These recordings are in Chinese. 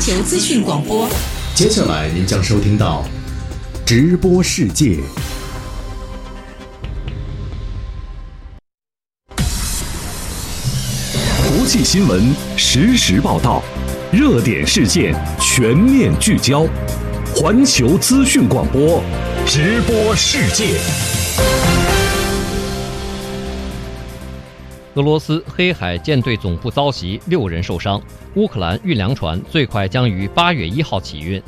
球资讯广播。接下来您将收听到直播世界。国际新闻实时报道，热点事件全面聚焦，环球资讯广播，直播世界。俄罗斯黑海舰队总部遭袭，六人受伤。乌克兰运粮船最快将于八月一号起运。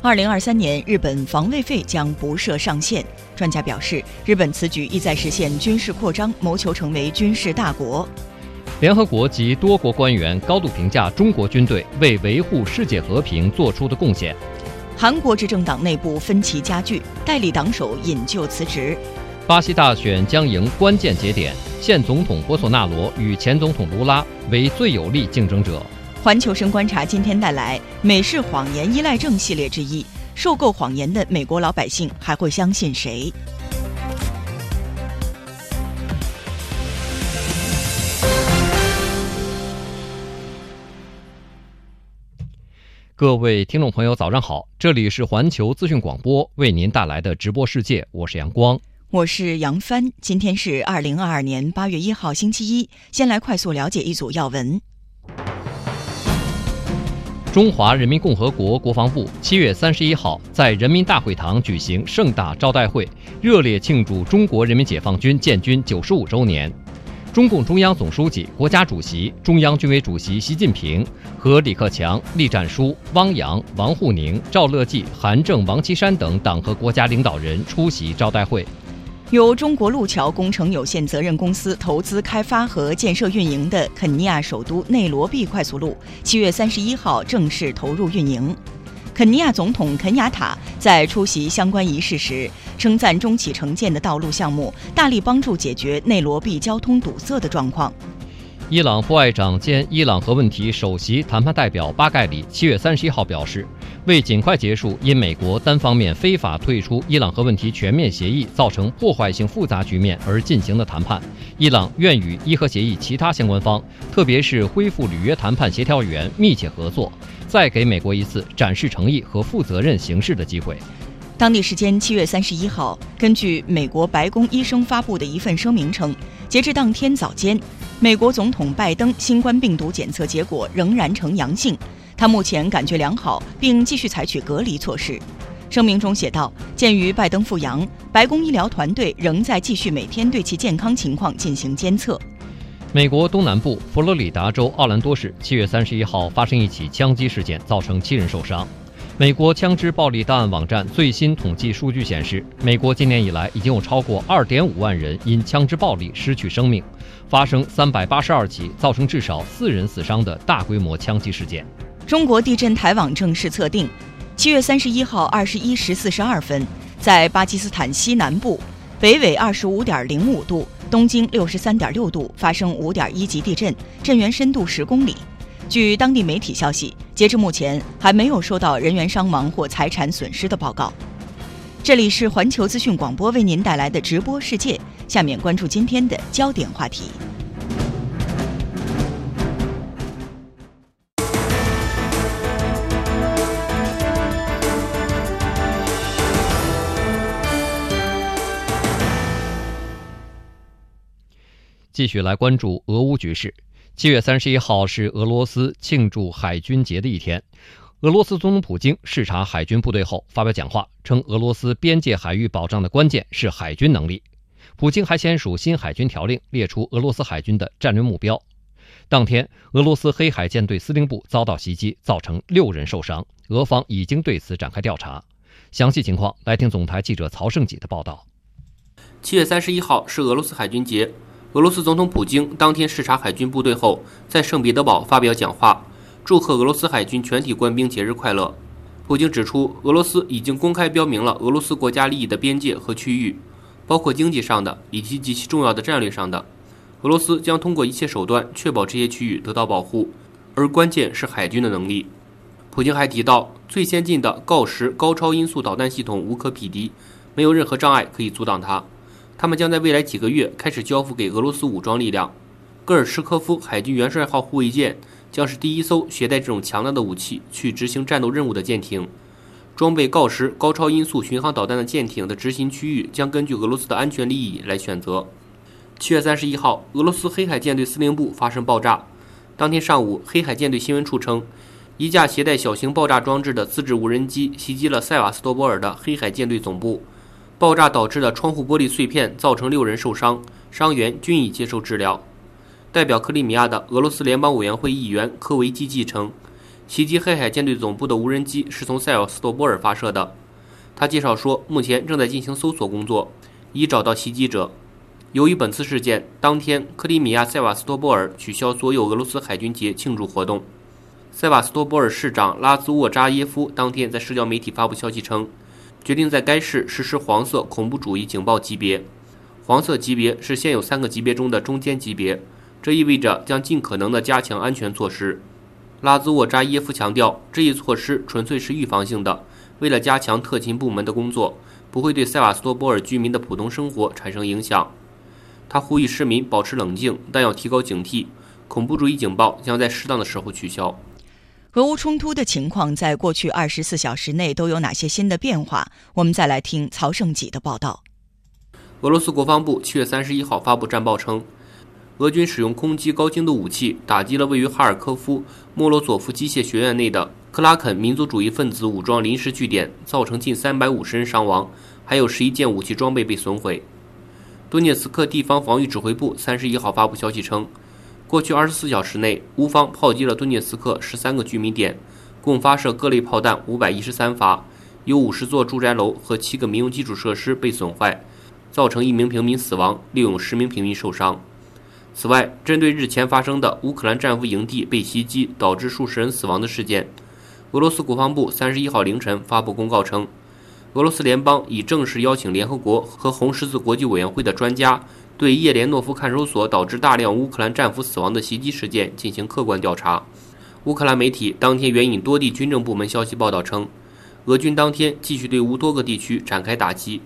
二零二三年，日本防卫费将不设上限。专家表示，日本此举意在实现军事扩张，谋求成为军事大国。联合国及多国官员高度评价中国军队为维护世界和平做出的贡献。韩国执政党内部分歧加剧，代理党首引咎辞职。巴西大选将迎关键节点，现总统博索纳罗与前总统卢拉为最有力竞争者。环球声观察今天带来“美式谎言依赖症”系列之一：受够谎言的美国老百姓还会相信谁？各位听众朋友，早上好！这里是环球资讯广播为您带来的直播世界，我是阳光。我是杨帆，今天是二零二二年八月一号，星期一。先来快速了解一组要闻。中华人民共和国国防部七月三十一号在人民大会堂举行盛大招待会，热烈庆祝中国人民解放军建军九十五周年。中共中央总书记、国家主席、中央军委主席习近平和李克强、栗战书、汪洋、王沪宁、赵乐际、韩正、王岐山等党和国家领导人出席招待会。由中国路桥工程有限责任公司投资开发和建设运营的肯尼亚首都内罗毕快速路，七月三十一号正式投入运营。肯尼亚总统肯雅塔在出席相关仪式时，称赞中企承建的道路项目大力帮助解决内罗毕交通堵塞的状况。伊朗副外长兼伊朗核问题首席谈判代表巴盖里七月三十一号表示，为尽快结束因美国单方面非法退出伊朗核问题全面协议造成破坏性复杂局面而进行的谈判，伊朗愿与伊核协议其他相关方，特别是恢复履约谈判协调员密切合作，再给美国一次展示诚意和负责任行事的机会。当地时间七月三十一号，根据美国白宫医生发布的一份声明称，截至当天早间，美国总统拜登新冠病毒检测结果仍然呈阳性，他目前感觉良好，并继续采取隔离措施。声明中写道：“鉴于拜登复阳，白宫医疗团队仍在继续每天对其健康情况进行监测。”美国东南部佛罗里达州奥兰多市七月三十一号发生一起枪击事件，造成七人受伤。美国枪支暴力档案网站最新统计数据显示，美国今年以来已经有超过2.5万人因枪支暴力失去生命，发生382起造成至少四人死伤的大规模枪击事件。中国地震台网正式测定，七月三十一号二十一时四十二分，在巴基斯坦西南部，北纬二十五点零五度，东经六十三点六度发生五点一级地震，震源深度十公里。据当地媒体消息，截至目前还没有收到人员伤亡或财产损失的报告。这里是环球资讯广播为您带来的直播世界，下面关注今天的焦点话题。继续来关注俄乌局势。七月三十一号是俄罗斯庆祝海军节的一天。俄罗斯总统普京视察海军部队后发表讲话，称俄罗斯边界海域保障的关键是海军能力。普京还签署新海军条令，列出俄罗斯海军的战略目标。当天，俄罗斯黑海舰队司令部遭到袭击，造成六人受伤，俄方已经对此展开调查。详细情况，来听总台记者曹胜己的报道。七月三十一号是俄罗斯海军节。俄罗斯总统普京当天视察海军部队后，在圣彼得堡发表讲话，祝贺俄罗斯海军全体官兵节日快乐。普京指出，俄罗斯已经公开标明了俄罗斯国家利益的边界和区域，包括经济上的以及极其重要的战略上的。俄罗斯将通过一切手段确保这些区域得到保护，而关键是海军的能力。普京还提到，最先进的锆石高超音速导弹系统无可匹敌，没有任何障碍可以阻挡它。他们将在未来几个月开始交付给俄罗斯武装力量。戈尔什科夫海军元帅号护卫舰将是第一艘携带这种强大的武器去执行战斗任务的舰艇。装备锆石高超音速巡航导弹的舰艇的执行区域将根据俄罗斯的安全利益来选择。七月三十一号，俄罗斯黑海舰队司令部发生爆炸。当天上午，黑海舰队新闻处称，一架携带小型爆炸装置的自制无人机袭击了塞瓦斯托波尔的黑海舰队总部，爆炸导致的窗户玻璃碎片造成六人受伤，伤员均已接受治疗。代表克里米亚的俄罗斯联邦委员会议员科维基继称。袭击黑海舰队总部的无人机是从塞瓦斯托波尔发射的。他介绍说，目前正在进行搜索工作，以找到袭击者。由于本次事件当天，克里米亚塞瓦斯托波尔取消所有俄罗斯海军节庆祝活动。塞瓦斯托波尔市长拉兹沃扎耶夫当天在社交媒体发布消息称，决定在该市实施黄色恐怖主义警报级别。黄色级别是现有三个级别中的中间级别，这意味着将尽可能地加强安全措施。拉兹沃扎耶夫强调，这一措施纯粹是预防性的，为了加强特勤部门的工作，不会对塞瓦斯托波尔居民的普通生活产生影响。他呼吁市民保持冷静，但要提高警惕，恐怖主义警报将在适当的时候取消。俄乌冲突的情况在过去二十四小时内都有哪些新的变化？我们再来听曹胜己的报道。俄罗斯国防部七月三十一号发布战报称。俄军使用空击高精度武器打击了位于哈尔科夫莫罗佐夫机械学院内的克拉肯民族主义分子武装临时据点，造成近三百五十人伤亡，还有十一件武器装备被损毁。顿涅茨克地方防御指挥部三十一号发布消息称，过去二十四小时内，乌方炮击了顿涅茨克十三个居民点，共发射各类炮弹五百一十三发，有五十座住宅楼和七个民用基础设施被损坏，造成一名平民死亡，另有十名平民受伤。此外，针对日前发生的乌克兰战俘营地被袭击导致数十人死亡的事件，俄罗斯国防部三十一号凌晨发布公告称，俄罗斯联邦已正式邀请联合国和红十字国际委员会的专家对叶连诺夫看守所导致大量乌克兰战俘死亡的袭击事件进行客观调查。乌克兰媒体当天援引多地军政部门消息报道称，俄军当天继续对乌多个地区展开打击，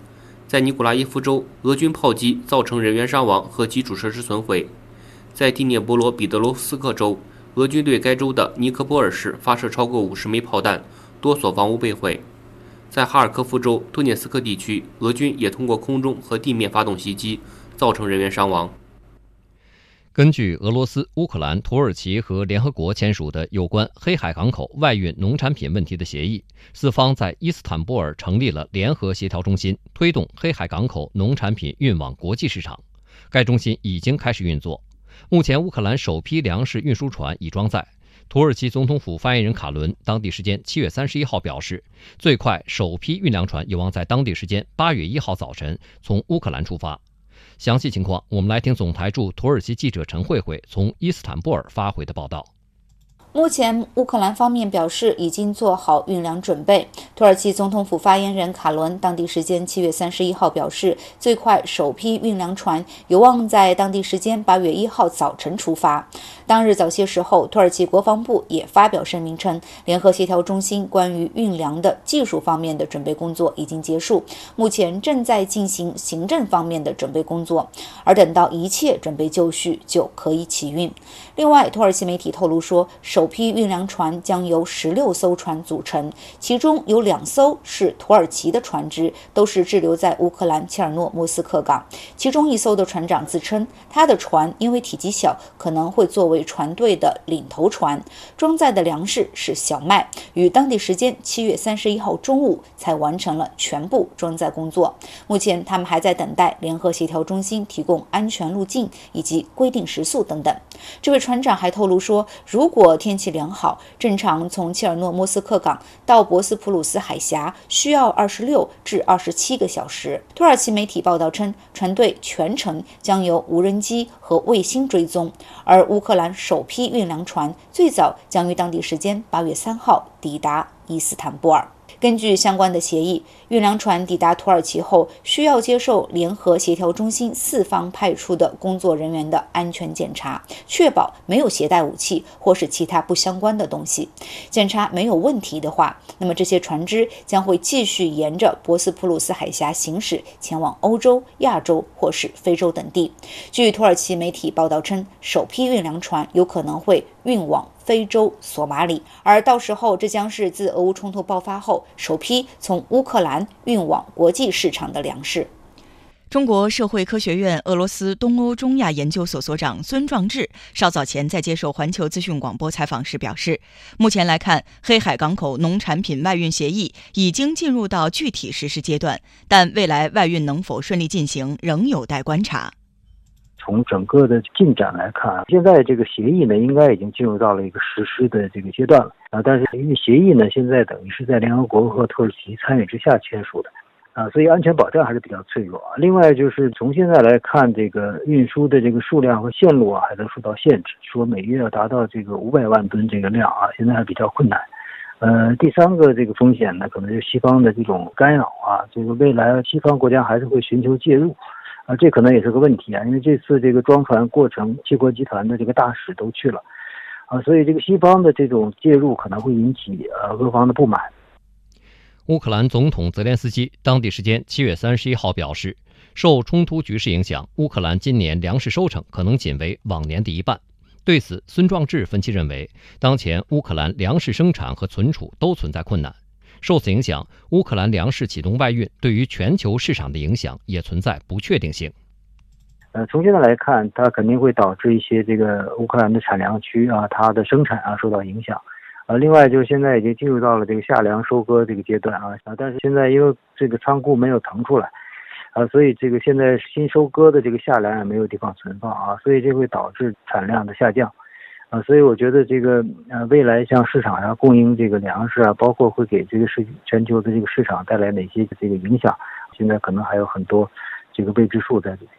在尼古拉耶夫州，俄军炮击造成人员伤亡和基础设施损毁。在第聂伯罗彼得罗夫斯克州，俄军对该州的尼科波尔市发射超过五十枚炮弹，多所房屋被毁。在哈尔科夫州顿涅斯克地区，俄军也通过空中和地面发动袭击，造成人员伤亡。根据俄罗斯、乌克兰、土耳其和联合国签署的有关黑海港口外运农产品问题的协议，四方在伊斯坦布尔成立了联合协调中心，推动黑海港口农产品运往国际市场。该中心已经开始运作。目前，乌克兰首批粮食运输船已装载。土耳其总统府发言人卡伦当地时间七月三十一号表示，最快首批运粮船有望在当地时间八月一号早晨从乌克兰出发。详细情况，我们来听总台驻土耳其记者陈慧慧从伊斯坦布尔发回的报道。目前，乌克兰方面表示已经做好运粮准备。土耳其总统府发言人卡伦当地时间七月三十一号表示，最快首批运粮船有望在当地时间八月一号早晨出发。当日早些时候，土耳其国防部也发表声明称，联合协调中心关于运粮的技术方面的准备工作已经结束，目前正在进行行政方面的准备工作，而等到一切准备就绪，就可以起运。另外，土耳其媒体透露说，首首批运粮船将由十六艘船组成，其中有两艘是土耳其的船只，都是滞留在乌克兰切尔诺莫斯克港。其中一艘的船长自称，他的船因为体积小，可能会作为船队的领头船，装载的粮食是小麦，与当地时间七月三十一号中午才完成了全部装载工作。目前他们还在等待联合协调中心提供安全路径以及规定时速等等。这位船长还透露说，如果天天气良好，正常从切尔诺莫斯克港到博斯普鲁斯海峡需要二十六至二十七个小时。土耳其媒体报道称，船队全程将由无人机和卫星追踪，而乌克兰首批运粮船最早将于当地时间八月三号抵达伊斯坦布尔。根据相关的协议，运粮船抵达土耳其后，需要接受联合协调中心四方派出的工作人员的安全检查，确保没有携带武器或是其他不相关的东西。检查没有问题的话，那么这些船只将会继续沿着博斯普鲁斯海峡行驶，前往欧洲、亚洲或是非洲等地。据土耳其媒体报道称，首批运粮船有可能会运往。非洲索马里，而到时候这将是自俄乌冲突爆发后首批从乌克兰运往国际市场的粮食。中国社会科学院俄罗斯东欧中亚研究所所长孙壮志稍早前在接受环球资讯广播采访时表示，目前来看，黑海港口农产品外运协议已经进入到具体实施阶段，但未来外运能否顺利进行，仍有待观察。从整个的进展来看，现在这个协议呢，应该已经进入到了一个实施的这个阶段了啊。但是因为协议呢，现在等于是在联合国和土耳其参与之下签署的。啊，所以安全保障还是比较脆弱。另外就是从现在来看，这个运输的这个数量和线路啊，还在受到限制，说每月要达到这个五百万吨这个量啊，现在还比较困难。呃，第三个这个风险呢，可能就是西方的这种干扰啊，这个未来西方国家还是会寻求介入，啊，这可能也是个问题啊，因为这次这个装船过程，七国集团的这个大使都去了，啊，所以这个西方的这种介入可能会引起呃俄方的不满。乌克兰总统泽连斯基当地时间七月三十一号表示，受冲突局势影响，乌克兰今年粮食收成可能仅为往年的一半。对此，孙壮志分析认为，当前乌克兰粮食生产和存储都存在困难，受此影响，乌克兰粮食启动外运对于全球市场的影响也存在不确定性。呃，从现在来看，它肯定会导致一些这个乌克兰的产粮区啊，它的生产啊受到影响。呃，另外就是现在已经进入到了这个夏粮收割这个阶段啊，但是现在因为这个仓库没有腾出来，啊，所以这个现在新收割的这个夏粮也没有地方存放啊，所以这会导致产量的下降，啊，所以我觉得这个呃未来像市场上供应这个粮食啊，包括会给这个世全球的这个市场带来哪些这个影响，现在可能还有很多这个未知数在里面。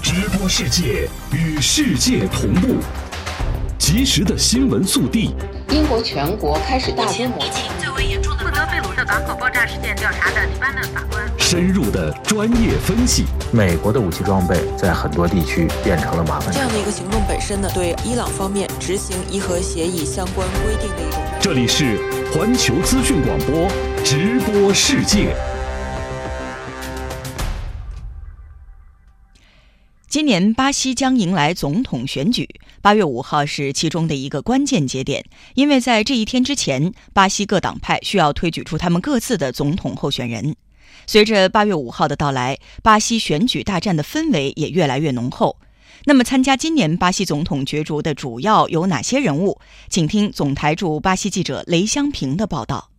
直播世界与世界同步。及时的新闻速递。英国全国开始大规模。港口爆炸事件调查的黎巴嫩法官。深入的专业分析。美国的武器装备在很多地区变成了麻烦。这样的一个行动本身呢，对伊朗方面执行伊核协议相关规定的一种。这里是环球资讯广播直播世界。今年巴西将迎来总统选举，八月五号是其中的一个关键节点，因为在这一天之前，巴西各党派需要推举出他们各自的总统候选人。随着八月五号的到来，巴西选举大战的氛围也越来越浓厚。那么，参加今年巴西总统角逐的主要有哪些人物？请听总台驻巴西记者雷香平的报道。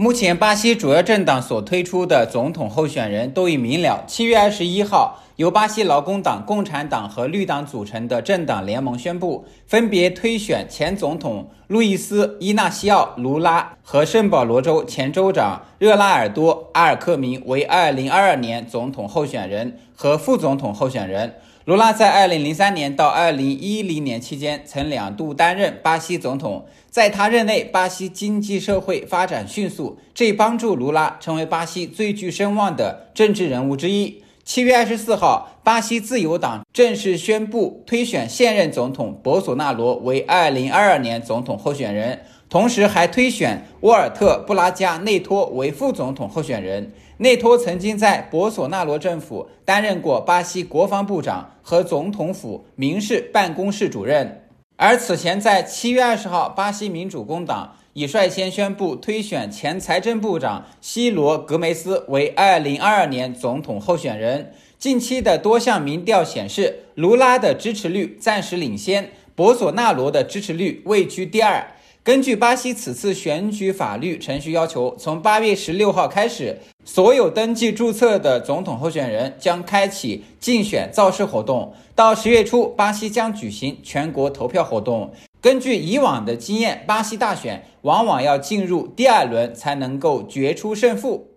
目前，巴西主要政党所推出的总统候选人都已明了。七月二十一号。由巴西劳工党、共产党和绿党组成的政党联盟宣布，分别推选前总统路易斯·伊纳西奥·卢拉和圣保罗州前州长热拉尔多·阿尔克明为2022年总统候选人和副总统候选人。卢拉在2003年到2010年期间曾两度担任巴西总统，在他任内，巴西经济社会发展迅速，这帮助卢拉成为巴西最具声望的政治人物之一。七月二十四号，巴西自由党正式宣布推选现任总统博索纳罗为二零二二年总统候选人，同时还推选沃尔特·布拉加内托为副总统候选人。内托曾经在博索纳罗政府担任过巴西国防部长和总统府民事办公室主任，而此前在七月二十号，巴西民主工党。已率先宣布推选前财政部长西罗·格梅斯为2022年总统候选人。近期的多项民调显示，卢拉的支持率暂时领先，博索纳罗的支持率位居第二。根据巴西此次选举法律程序要求，从8月16号开始，所有登记注册的总统候选人将开启竞选造势活动。到十月初，巴西将举行全国投票活动。根据以往的经验，巴西大选往往要进入第二轮才能够决出胜负。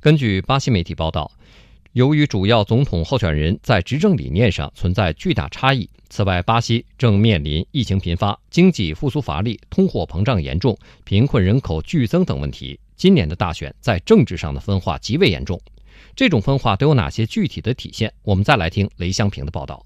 根据巴西媒体报道，由于主要总统候选人在执政理念上存在巨大差异，此外，巴西正面临疫情频发、经济复苏乏力、通货膨胀严重、贫困人口剧增等问题。今年的大选在政治上的分化极为严重。这种分化都有哪些具体的体现？我们再来听雷湘平的报道。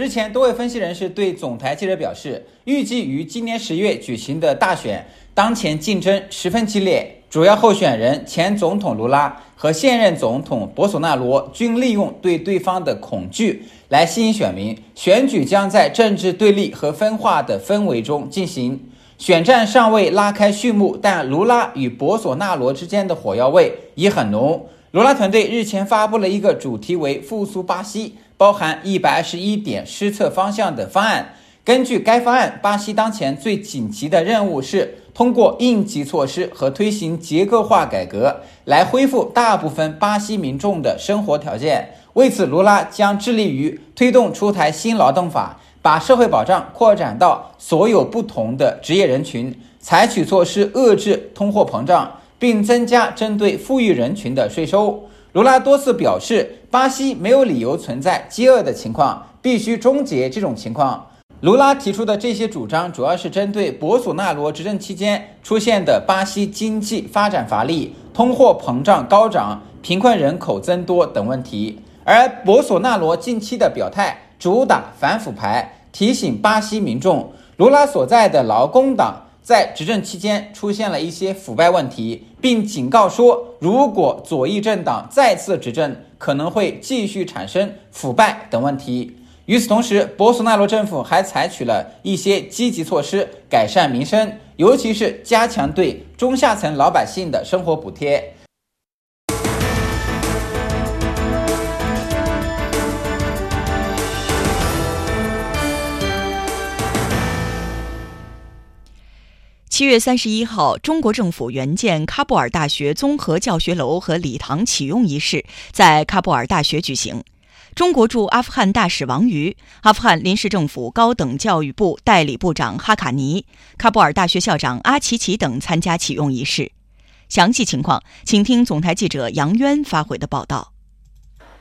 日前，多位分析人士对总台记者表示，预计于今年十月举行的大选，当前竞争十分激烈，主要候选人前总统卢拉和现任总统博索纳罗均利用对对方的恐惧来吸引选民。选举将在政治对立和分化的氛围中进行，选战尚未拉开序幕，但卢拉与博索纳罗之间的火药味已很浓。卢拉团队日前发布了一个主题为“复苏巴西”，包含一百二十一点施策方向的方案。根据该方案，巴西当前最紧急的任务是通过应急措施和推行结构化改革，来恢复大部分巴西民众的生活条件。为此，卢拉将致力于推动出台新劳动法，把社会保障扩展到所有不同的职业人群，采取措施遏制通货膨胀，并增加针对富裕人群的税收。卢拉多次表示，巴西没有理由存在饥饿的情况，必须终结这种情况。卢拉提出的这些主张，主要是针对博索纳罗执政期间出现的巴西经济发展乏力、通货膨胀高涨、贫困人口增多等问题。而博索纳罗近期的表态主打反腐牌，提醒巴西民众，卢拉所在的劳工党在执政期间出现了一些腐败问题，并警告说，如果左翼政党再次执政，可能会继续产生腐败等问题。与此同时，博索纳罗政府还采取了一些积极措施改善民生，尤其是加强对中下层老百姓的生活补贴。七月三十一号，中国政府援建喀布尔大学综合教学楼和礼堂启用仪式在喀布尔大学举行。中国驻阿富汗大使王瑜、阿富汗临时政府高等教育部代理部长哈卡尼、喀布尔大学校长阿齐奇等参加启用仪式。详细情况，请听总台记者杨渊发回的报道。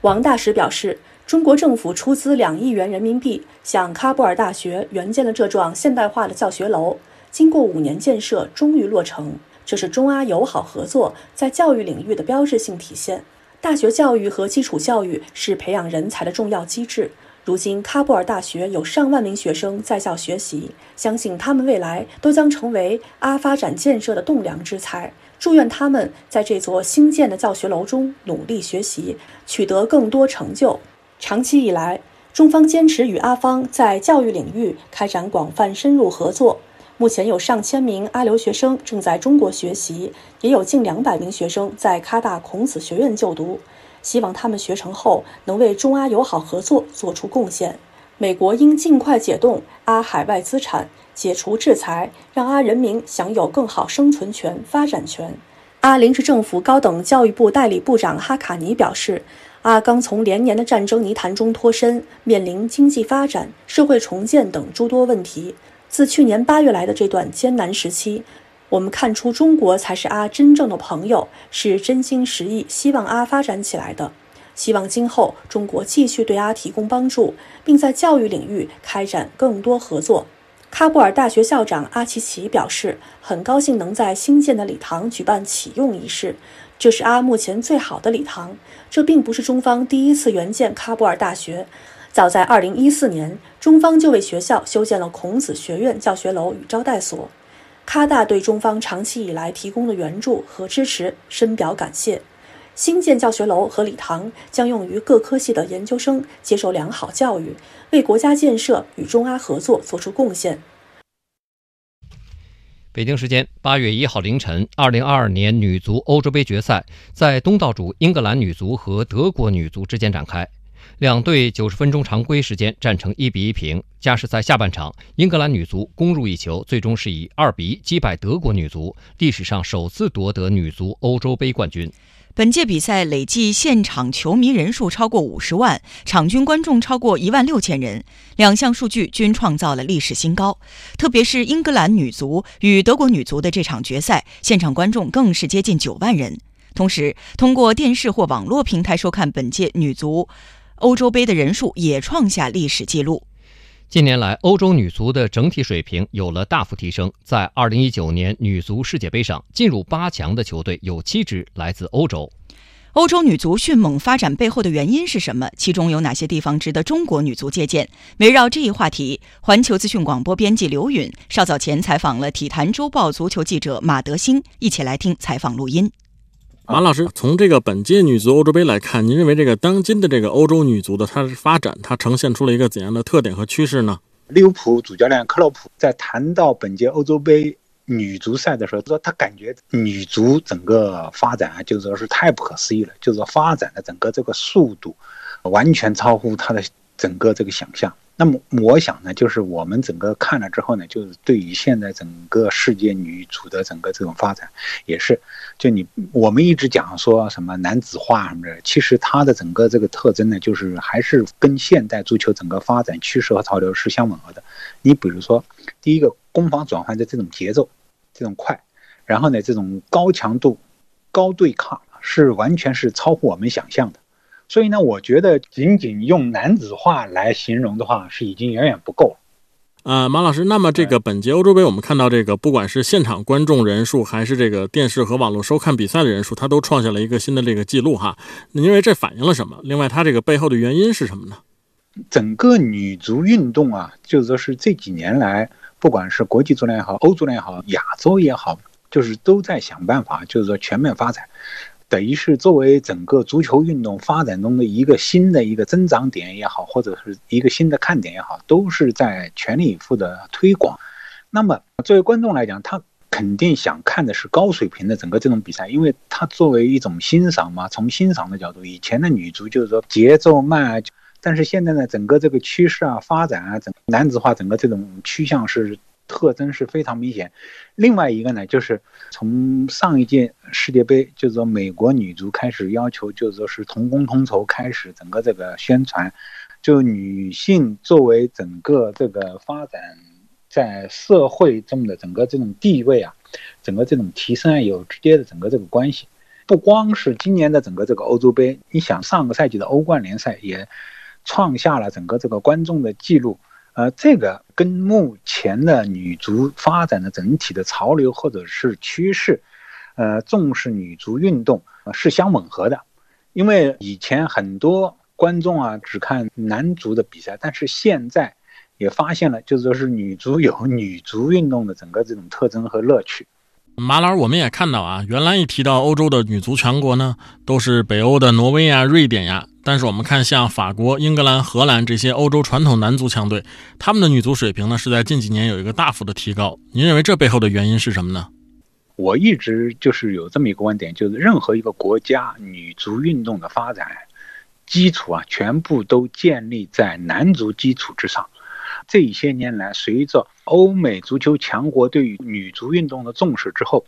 王大使表示，中国政府出资两亿元人民币，向喀布尔大学援建了这幢现代化的教学楼。经过五年建设，终于落成。这是中阿友好合作在教育领域的标志性体现。大学教育和基础教育是培养人才的重要机制。如今，喀布尔大学有上万名学生在校学习，相信他们未来都将成为阿发展建设的栋梁之才。祝愿他们在这座新建的教学楼中努力学习，取得更多成就。长期以来，中方坚持与阿方在教育领域开展广泛深入合作。目前有上千名阿留学生正在中国学习，也有近两百名学生在喀大孔子学院就读。希望他们学成后能为中阿友好合作做出贡献。美国应尽快解冻阿海外资产，解除制裁，让阿人民享有更好生存权、发展权。阿临时政府高等教育部代理部长哈卡尼表示，阿刚从连年的战争泥潭中脱身，面临经济发展、社会重建等诸多问题。自去年八月来的这段艰难时期，我们看出中国才是阿真正的朋友，是真心实意希望阿发展起来的。希望今后中国继续对阿提供帮助，并在教育领域开展更多合作。喀布尔大学校长阿齐齐表示，很高兴能在新建的礼堂举办启用仪式，这是阿目前最好的礼堂。这并不是中方第一次援建喀布尔大学。早在2014年，中方就为学校修建了孔子学院教学楼与招待所。喀大对中方长期以来提供的援助和支持深表感谢。新建教学楼和礼堂将用于各科系的研究生接受良好教育，为国家建设与中阿合作作出贡献。北京时间八月一号凌晨，二零二二年女足欧洲杯决赛在东道主英格兰女足和德国女足之间展开。两队九十分钟常规时间战成一比一平。加时赛下半场，英格兰女足攻入一球，最终是以二比一击败德国女足，历史上首次夺得女足欧洲杯冠军。本届比赛累计现场球迷人数超过五十万，场均观众超过一万六千人，两项数据均创造了历史新高。特别是英格兰女足与德国女足的这场决赛，现场观众更是接近九万人。同时，通过电视或网络平台收看本届女足。欧洲杯的人数也创下历史记录。近年来，欧洲女足的整体水平有了大幅提升。在2019年女足世界杯上，进入八强的球队有七支来自欧洲。欧洲女足迅猛发展背后的原因是什么？其中有哪些地方值得中国女足借鉴？围绕这一话题，环球资讯广播编辑刘允稍早前采访了《体坛周报》足球记者马德兴，一起来听采访录音。马老师，从这个本届女足欧洲杯来看，您认为这个当今的这个欧洲女足的它的发展，它呈现出了一个怎样的特点和趋势呢？利物浦主教练克洛普在谈到本届欧洲杯女足赛的时候，说他感觉女足整个发展啊，就是说是太不可思议了，就是说发展的整个这个速度，完全超乎他的整个这个想象。那么我想呢，就是我们整个看了之后呢，就是对于现在整个世界女足的整个这种发展，也是，就你我们一直讲说什么男子化什么的，其实它的整个这个特征呢，就是还是跟现代足球整个发展趋势和潮流是相吻合的。你比如说，第一个攻防转换的这种节奏，这种快，然后呢，这种高强度、高对抗，是完全是超乎我们想象的。所以呢，我觉得仅仅用男子化来形容的话，是已经远远不够。呃，马老师，那么这个本届欧洲杯，我们看到这个，不管是现场观众人数，还是这个电视和网络收看比赛的人数，它都创下了一个新的这个记录哈。因为这反映了什么？另外，它这个背后的原因是什么呢？整个女足运动啊，就是说是这几年来，不管是国际足联也好，欧足联也好，亚洲也好，就是都在想办法，就是说全面发展。等于是作为整个足球运动发展中的一个新的一个增长点也好，或者是一个新的看点也好，都是在全力以赴的推广。那么作为观众来讲，他肯定想看的是高水平的整个这种比赛，因为他作为一种欣赏嘛，从欣赏的角度，以前的女足就是说节奏慢啊，但是现在呢，整个这个趋势啊、发展啊，整男子化整个这种趋向是。特征是非常明显。另外一个呢，就是从上一届世界杯，就是说美国女足开始要求，就是说是同工同酬，开始整个这个宣传，就女性作为整个这个发展在社会中的整个这种地位啊，整个这种提升啊有直接的整个这个关系。不光是今年的整个这个欧洲杯，你想上个赛季的欧冠联赛也创下了整个这个观众的记录。呃，这个跟目前的女足发展的整体的潮流或者是趋势，呃，重视女足运动是相吻合的。因为以前很多观众啊只看男足的比赛，但是现在也发现了，就是说是女足有女足运动的整个这种特征和乐趣。马老师，我们也看到啊，原来一提到欧洲的女足强国呢，都是北欧的挪威呀、瑞典呀。但是我们看，像法国、英格兰、荷兰这些欧洲传统男足强队，他们的女足水平呢，是在近几年有一个大幅的提高。您认为这背后的原因是什么呢？我一直就是有这么一个观点，就是任何一个国家女足运动的发展基础啊，全部都建立在男足基础之上。这些年来，随着欧美足球强国对于女足运动的重视之后，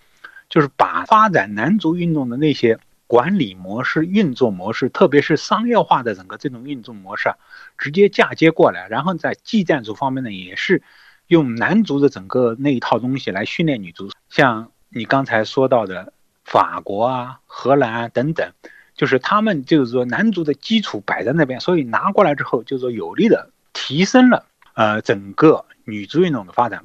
就是把发展男足运动的那些管理模式、运作模式，特别是商业化的整个这种运作模式啊，直接嫁接过来。然后在技战术方面呢，也是用男足的整个那一套东西来训练女足。像你刚才说到的法国啊、荷兰啊等等，就是他们就是说男足的基础摆在那边，所以拿过来之后，就是说有力的提升了。呃，整个女足运动的发展，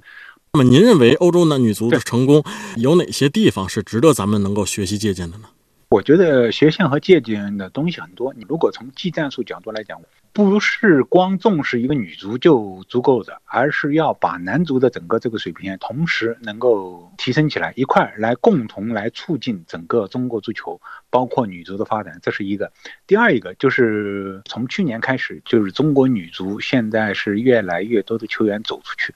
那么您认为欧洲男女足的成功有哪些地方是值得咱们能够学习借鉴的呢？我觉得学习和借鉴的东西很多。你如果从技战术角度来讲，不是光重视一个女足就足够的，而是要把男足的整个这个水平同时能够提升起来，一块来共同来促进整个中国足球，包括女足的发展，这是一个。第二一个就是从去年开始，就是中国女足现在是越来越多的球员走出去。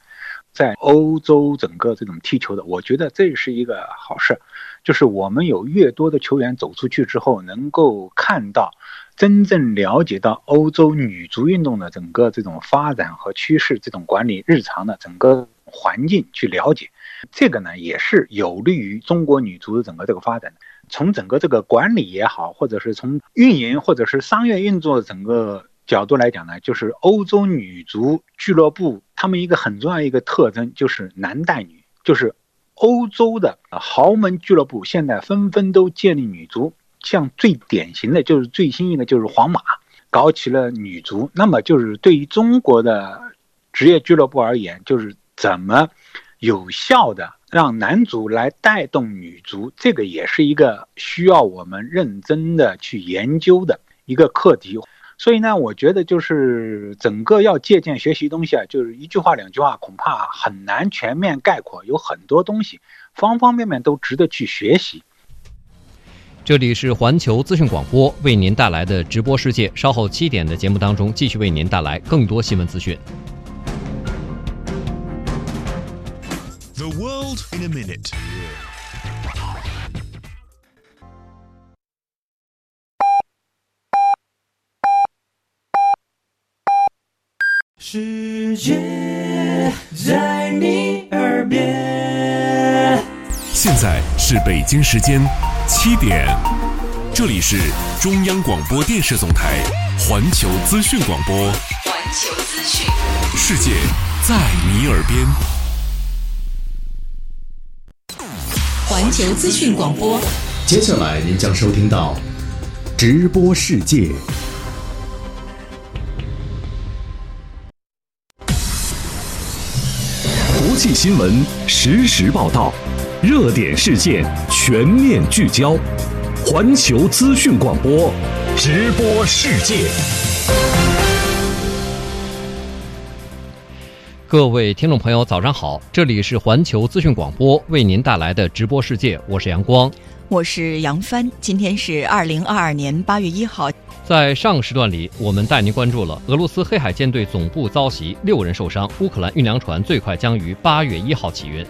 在欧洲整个这种踢球的，我觉得这是一个好事，就是我们有越多的球员走出去之后，能够看到、真正了解到欧洲女足运动的整个这种发展和趋势，这种管理日常的整个环境去了解，这个呢也是有利于中国女足的整个这个发展。从整个这个管理也好，或者是从运营或者是商业运作整个。角度来讲呢，就是欧洲女足俱乐部，他们一个很重要一个特征就是男带女，就是欧洲的豪门俱乐部现在纷纷都建立女足，像最典型的就是最新一个就是皇马搞起了女足。那么就是对于中国的职业俱乐部而言，就是怎么有效的让男足来带动女足，这个也是一个需要我们认真的去研究的一个课题。所以呢，我觉得就是整个要借鉴学习东西啊，就是一句话两句话，恐怕很难全面概括，有很多东西，方方面面都值得去学习。这里是环球资讯广播为您带来的直播世界。稍后七点的节目当中，继续为您带来更多新闻资讯。The world in a minute。世界在你耳边。现在是北京时间七点，这里是中央广播电视总台环球资讯广播，环球资讯，世界在你耳边。环球资讯广播。接下来您将收听到直播世界。际新闻实时报道，热点事件全面聚焦，环球资讯广播直播世界。各位听众朋友，早上好！这里是环球资讯广播为您带来的直播世界，我是阳光，我是杨帆。今天是二零二二年八月一号。在上个时段里，我们带您关注了俄罗斯黑海舰队总部遭袭，六人受伤，乌克兰运粮船最快将于八月一号起运。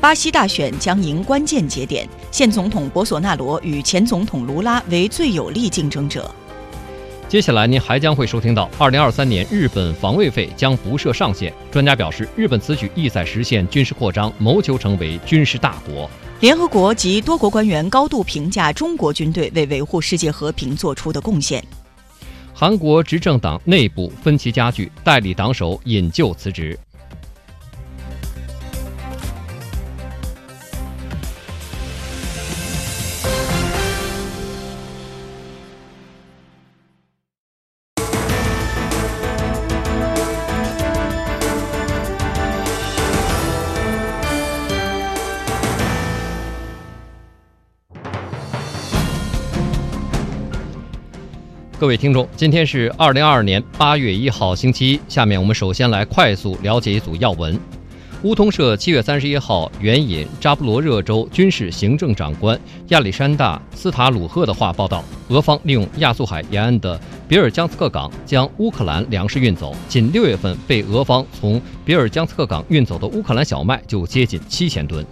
巴西大选将迎关键节点，现总统博索纳罗与前总统卢拉为最有力竞争者。接下来您还将会收听到，二零二三年日本防卫费将不设上限。专家表示，日本此举意在实现军事扩张，谋求成为军事大国。联合国及多国官员高度评价中国军队为维护世界和平做出的贡献。韩国执政党内部分歧加剧，代理党首引咎辞职。各位听众，今天是二零二二年八月一号，星期一。下面我们首先来快速了解一组要闻。乌通社七月三十一号援引扎波罗热州军事行政长官亚历山大·斯塔鲁赫的话报道，俄方利用亚速海沿岸的比尔江斯克港将乌克兰粮食运走。仅六月份被俄方从比尔江斯克港运走的乌克兰小麦就接近七千吨。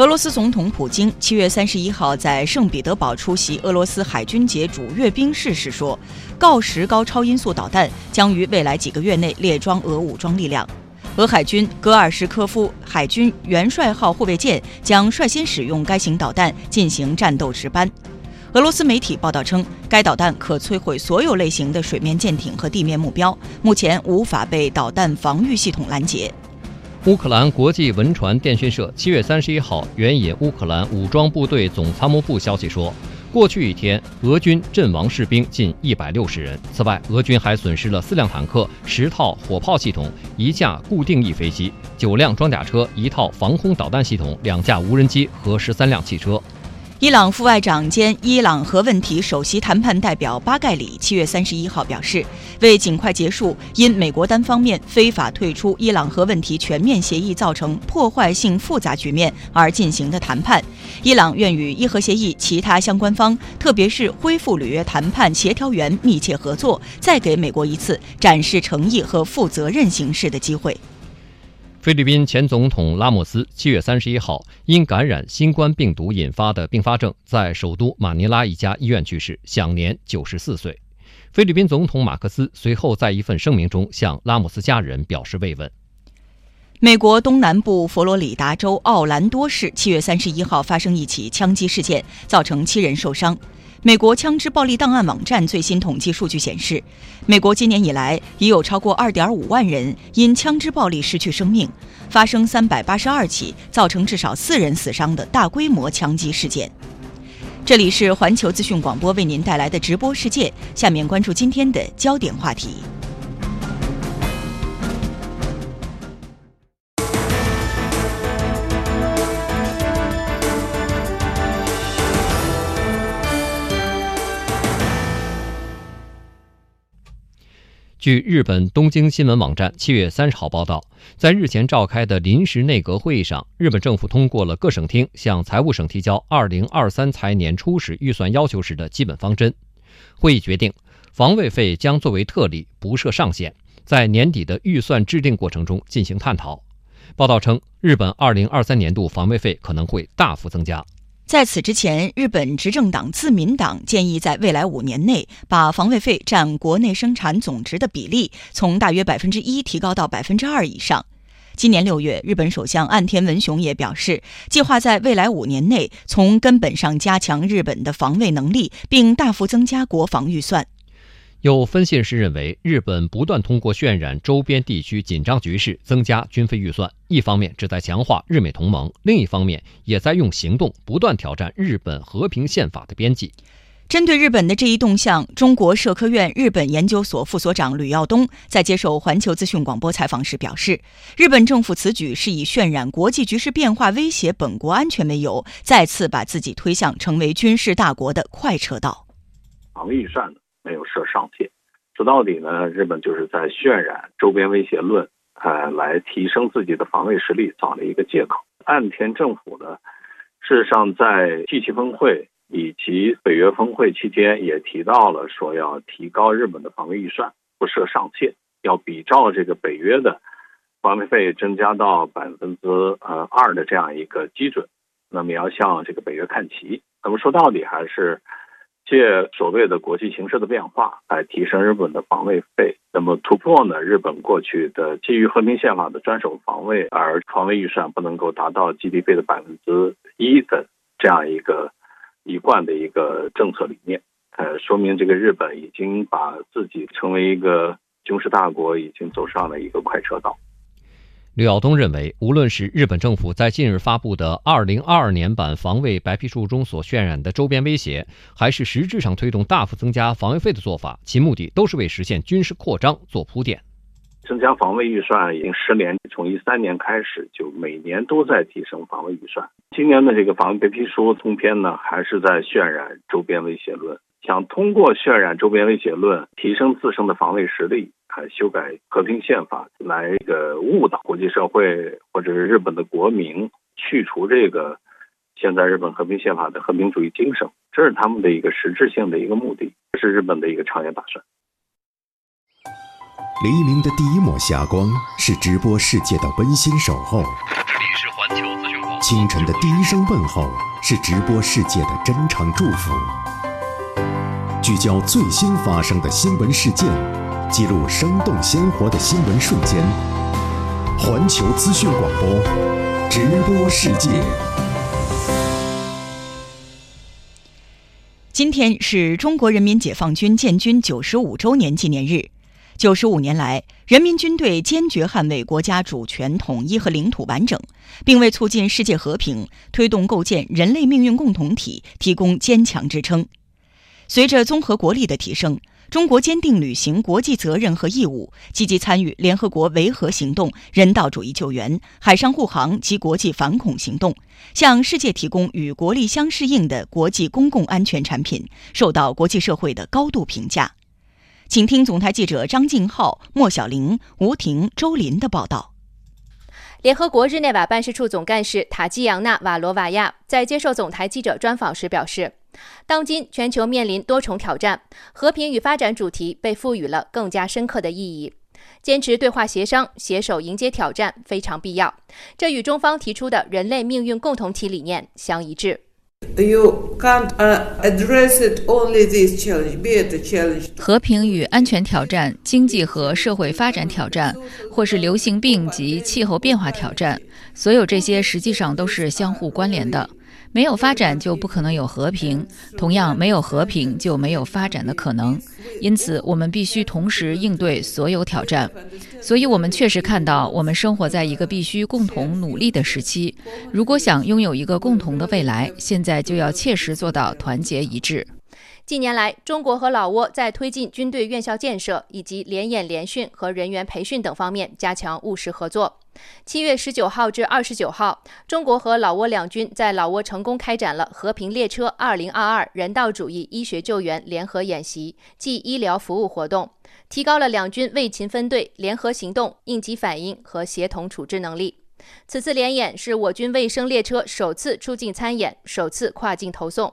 俄罗斯总统普京七月三十一号在圣彼得堡出席俄罗斯海军节主阅兵式时说，锆石高超音速导弹将于未来几个月内列装俄武装力量。俄海军戈尔什科夫海军元帅号护卫舰将率先使用该型导弹进行战斗值班。俄罗斯媒体报道称，该导弹可摧毁所有类型的水面舰艇和地面目标，目前无法被导弹防御系统拦截。乌克兰国际文传电讯社七月三十一号援引乌克兰武装部队总参谋部消息说，过去一天，俄军阵亡士兵近一百六十人。此外，俄军还损失了四辆坦克、十套火炮系统、一架固定翼飞机、九辆装甲车、一套防空导弹系统、两架无人机和十三辆汽车。伊朗副外长兼伊朗核问题首席谈判代表巴盖里七月三十一号表示，为尽快结束因美国单方面非法退出伊朗核问题全面协议造成破坏性复杂局面而进行的谈判，伊朗愿与伊核协议其他相关方，特别是恢复履约谈判协调员密切合作，再给美国一次展示诚意和负责任行事的机会。菲律宾前总统拉莫斯七月三十一号因感染新冠病毒引发的并发症，在首都马尼拉一家医院去世，享年九十四岁。菲律宾总统马克思随后在一份声明中向拉莫斯家人表示慰问。美国东南部佛罗里达州奥兰多市七月三十一号发生一起枪击事件，造成七人受伤。美国枪支暴力档案网站最新统计数据显示，美国今年以来已有超过二点五万人因枪支暴力失去生命，发生三百八十二起造成至少四人死伤的大规模枪击事件。这里是环球资讯广播为您带来的直播世界，下面关注今天的焦点话题。据日本东京新闻网站七月三十号报道，在日前召开的临时内阁会议上，日本政府通过了各省厅向财务省提交二零二三财年初始预算要求时的基本方针。会议决定，防卫费将作为特例，不设上限，在年底的预算制定过程中进行探讨。报道称，日本二零二三年度防卫费可能会大幅增加。在此之前，日本执政党自民党建议在未来五年内把防卫费占国内生产总值的比例从大约百分之一提高到百分之二以上。今年六月，日本首相岸田文雄也表示，计划在未来五年内从根本上加强日本的防卫能力，并大幅增加国防预算。有分析师认为，日本不断通过渲染周边地区紧张局势，增加军费预算，一方面旨在强化日美同盟，另一方面也在用行动不断挑战日本和平宪法的边际。针对日本的这一动向，中国社科院日本研究所副所长吕耀东在接受环球资讯广播采访时表示，日本政府此举是以渲染国际局势变化威胁本国安全为由，再次把自己推向成为军事大国的快车道。没有设上限，说到底呢，日本就是在渲染周边威胁论，呃，来提升自己的防卫实力，找了一个借口。岸田政府呢，事实上在 G7 峰会以及北约峰会期间也提到了，说要提高日本的防卫预算，不设上限，要比照这个北约的防卫费增加到百分之呃二的这样一个基准，那么要向这个北约看齐。那么说到底还是。借所谓的国际形势的变化来提升日本的防卫费，那么突破呢？日本过去的基于和平宪法的专守防卫，而防卫预算不能够达到 GDP 的百分之一的这样一个一贯的一个政策理念，呃，说明这个日本已经把自己成为一个军事大国，已经走上了一个快车道。刘晓东认为，无论是日本政府在近日发布的2022年版防卫白皮书中所渲染的周边威胁，还是实质上推动大幅增加防卫费的做法，其目的都是为实现军事扩张做铺垫。增加防卫预算已经十年，从一三年开始就每年都在提升防卫预算。今年的这个防卫白皮书通篇呢，还是在渲染周边威胁论，想通过渲染周边威胁论提升自身的防卫实力。还修改和平宪法，来这个误导国际社会或者是日本的国民，去除这个现在日本和平宪法的和平主义精神，这是他们的一个实质性的一个目的，这是日本的一个长远打算。黎明的第一抹霞光是直播世界的温馨守候，这里是环球资讯广清晨的第一声问候是直播世界的真诚祝福，聚焦最新发生的新闻事件。记录生动鲜活的新闻瞬间，环球资讯广播，直播世界。今天是中国人民解放军建军九十五周年纪念日。九十五年来，人民军队坚决捍卫国家主权、统一和领土完整，并为促进世界和平、推动构建人类命运共同体提供坚强支撑。随着综合国力的提升。中国坚定履行国际责任和义务，积极参与联合国维和行动、人道主义救援、海上护航及国际反恐行动，向世界提供与国力相适应的国际公共安全产品，受到国际社会的高度评价。请听总台记者张静浩、莫小玲、吴婷、周林的报道。联合国日内瓦办事处总干事塔基扬娜·瓦罗瓦亚在接受总台记者专访时表示。当今全球面临多重挑战，和平与发展主题被赋予了更加深刻的意义。坚持对话协商，携手迎接挑战非常必要。这与中方提出的人类命运共同体理念相一致。和平与安全挑战、经济和社会发展挑战，或是流行病及气候变化挑战，所有这些实际上都是相互关联的。没有发展就不可能有和平，同样没有和平就没有发展的可能。因此，我们必须同时应对所有挑战。所以，我们确实看到，我们生活在一个必须共同努力的时期。如果想拥有一个共同的未来，现在就要切实做到团结一致。近年来，中国和老挝在推进军队院校建设以及联演联训和人员培训等方面加强务实合作。七月十九号至二十九号，中国和老挝两军在老挝成功开展了“和平列车二零二二”人道主义医学救援联合演习暨医疗服务活动，提高了两军卫勤分队联合行动、应急反应和协同处置能力。此次联演是我军卫生列车首次出境参演，首次跨境投送。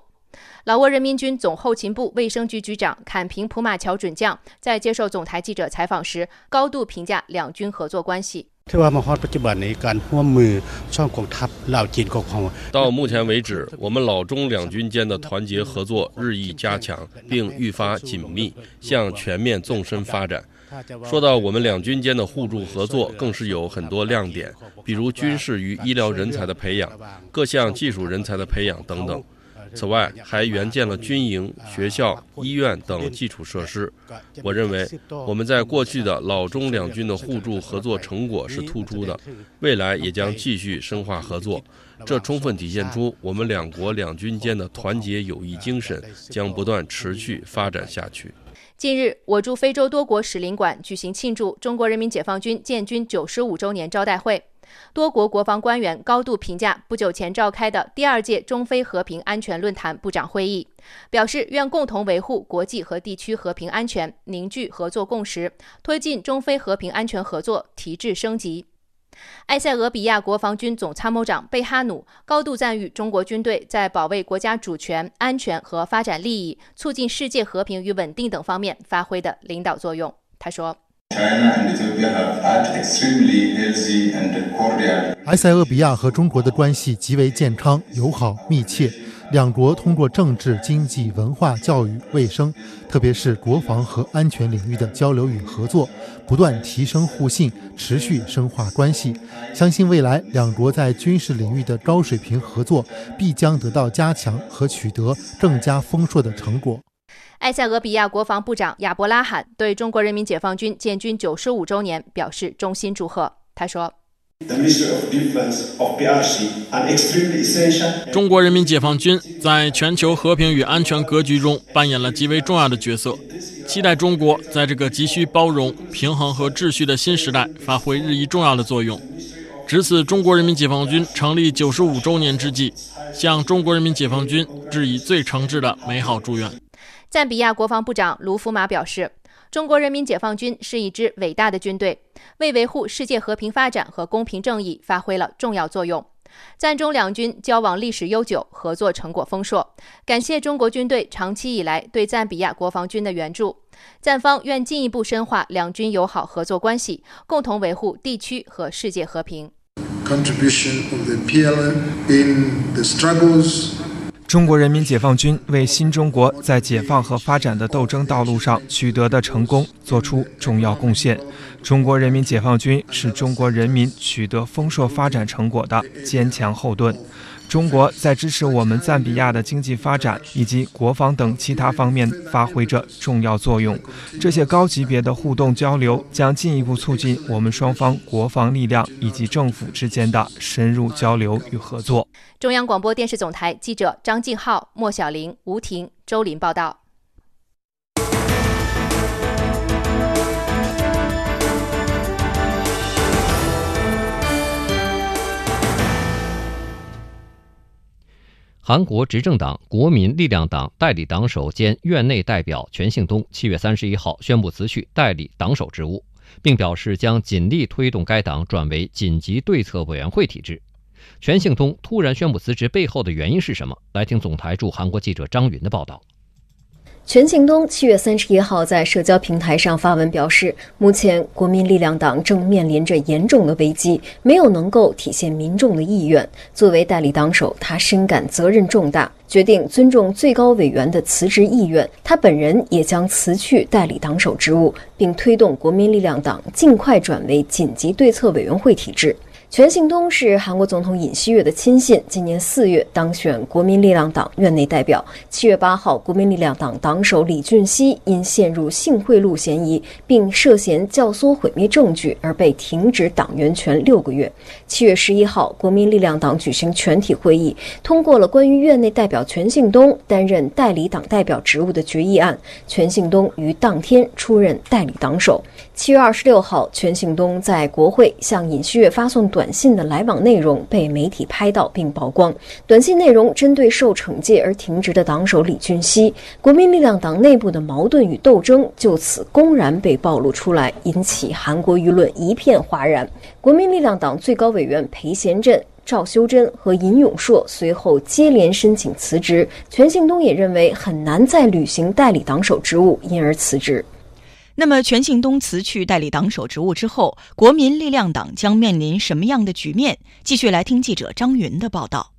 老挝人民军总后勤部卫生局局长坎平普马乔准将在接受总台记者采访时，高度评价两军合作关系。到目前为止，我们老中两军间的团结合作日益加强，并愈发紧密，向全面纵深发展。说到我们两军间的互助合作，更是有很多亮点，比如军事与医疗人才的培养、各项技术人才的培养等等。此外，还援建了军营、学校、医院等基础设施。我认为，我们在过去的老中两军的互助合作成果是突出的，未来也将继续深化合作。这充分体现出我们两国两军间的团结友谊精神将不断持续发展下去。近日，我驻非洲多国使领馆举行庆祝中国人民解放军建军九十五周年招待会。多国国防官员高度评价不久前召开的第二届中非和平安全论坛部长会议，表示愿共同维护国际和地区和平安全，凝聚合作共识，推进中非和平安全合作提质升级。埃塞俄比亚国防军总参谋长贝哈努高度赞誉中国军队在保卫国家主权、安全和发展利益、促进世界和平与稳定等方面发挥的领导作用。他说。埃塞俄比亚和中国的关系极为健康、友好、密切。两国通过政治、经济、文化、教育、卫生，特别是国防和安全领域的交流与合作，不断提升互信，持续深化关系。相信未来两国在军事领域的高水平合作必将得到加强和取得更加丰硕的成果。埃塞俄比亚国防部长亚伯拉罕对中国人民解放军建军九十五周年表示衷心祝贺。他说：“中国人民解放军在全球和平与安全格局中扮演了极为重要的角色，期待中国在这个急需包容、平衡和秩序的新时代发挥日益重要的作用。值此中国人民解放军成立九十五周年之际，向中国人民解放军致以最诚挚的美好祝愿。”赞比亚国防部长卢福马表示，中国人民解放军是一支伟大的军队，为维护世界和平发展和公平正义发挥了重要作用。赞中两军交往历史悠久，合作成果丰硕，感谢中国军队长期以来对赞比亚国防军的援助。赞方愿进一步深化两军友好合作关系，共同维护地区和世界和平。中国人民解放军为新中国在解放和发展的斗争道路上取得的成功作出重要贡献。中国人民解放军是中国人民取得丰硕发展成果的坚强后盾。中国在支持我们赞比亚的经济发展以及国防等其他方面发挥着重要作用。这些高级别的互动交流将进一步促进我们双方国防力量以及政府之间的深入交流与合作。中央广播电视总台记者张静浩、莫小玲、吴婷、周林报道。韩国执政党国民力量党代理党首兼院内代表全庆东七月三十一号宣布辞去代理党首职务，并表示将尽力推动该党转为紧急对策委员会体制。全庆东突然宣布辞职背后的原因是什么？来听总台驻韩国记者张云的报道。全庆东七月三十一号在社交平台上发文表示，目前国民力量党正面临着严重的危机，没有能够体现民众的意愿。作为代理党首，他深感责任重大，决定尊重最高委员的辞职意愿。他本人也将辞去代理党首职务，并推动国民力量党尽快转为紧急对策委员会体制。全信东是韩国总统尹锡悦的亲信，今年四月当选国民力量党院内代表。七月八号，国民力量党党首李俊熙因陷入性贿赂嫌疑，并涉嫌教唆毁灭证据而被停止党员权六个月。七月十一号，国民力量党举行全体会议，通过了关于院内代表全信东担任代理党代表职务的决议案。全信东于当天出任代理党首。七月二十六号，全信东在国会向尹锡悦发送短信的来往内容被媒体拍到并曝光。短信内容针对受惩戒而停职的党首李俊熙，国民力量党内部的矛盾与斗争就此公然被暴露出来，引起韩国舆论一片哗然。国民力量党最高委员裴贤镇。赵修真和尹永硕随后接连申请辞职，全信东也认为很难再履行代理党首职务，因而辞职。那么，全庆东辞去代理党首职务之后，国民力量党将面临什么样的局面？继续来听记者张云的报道。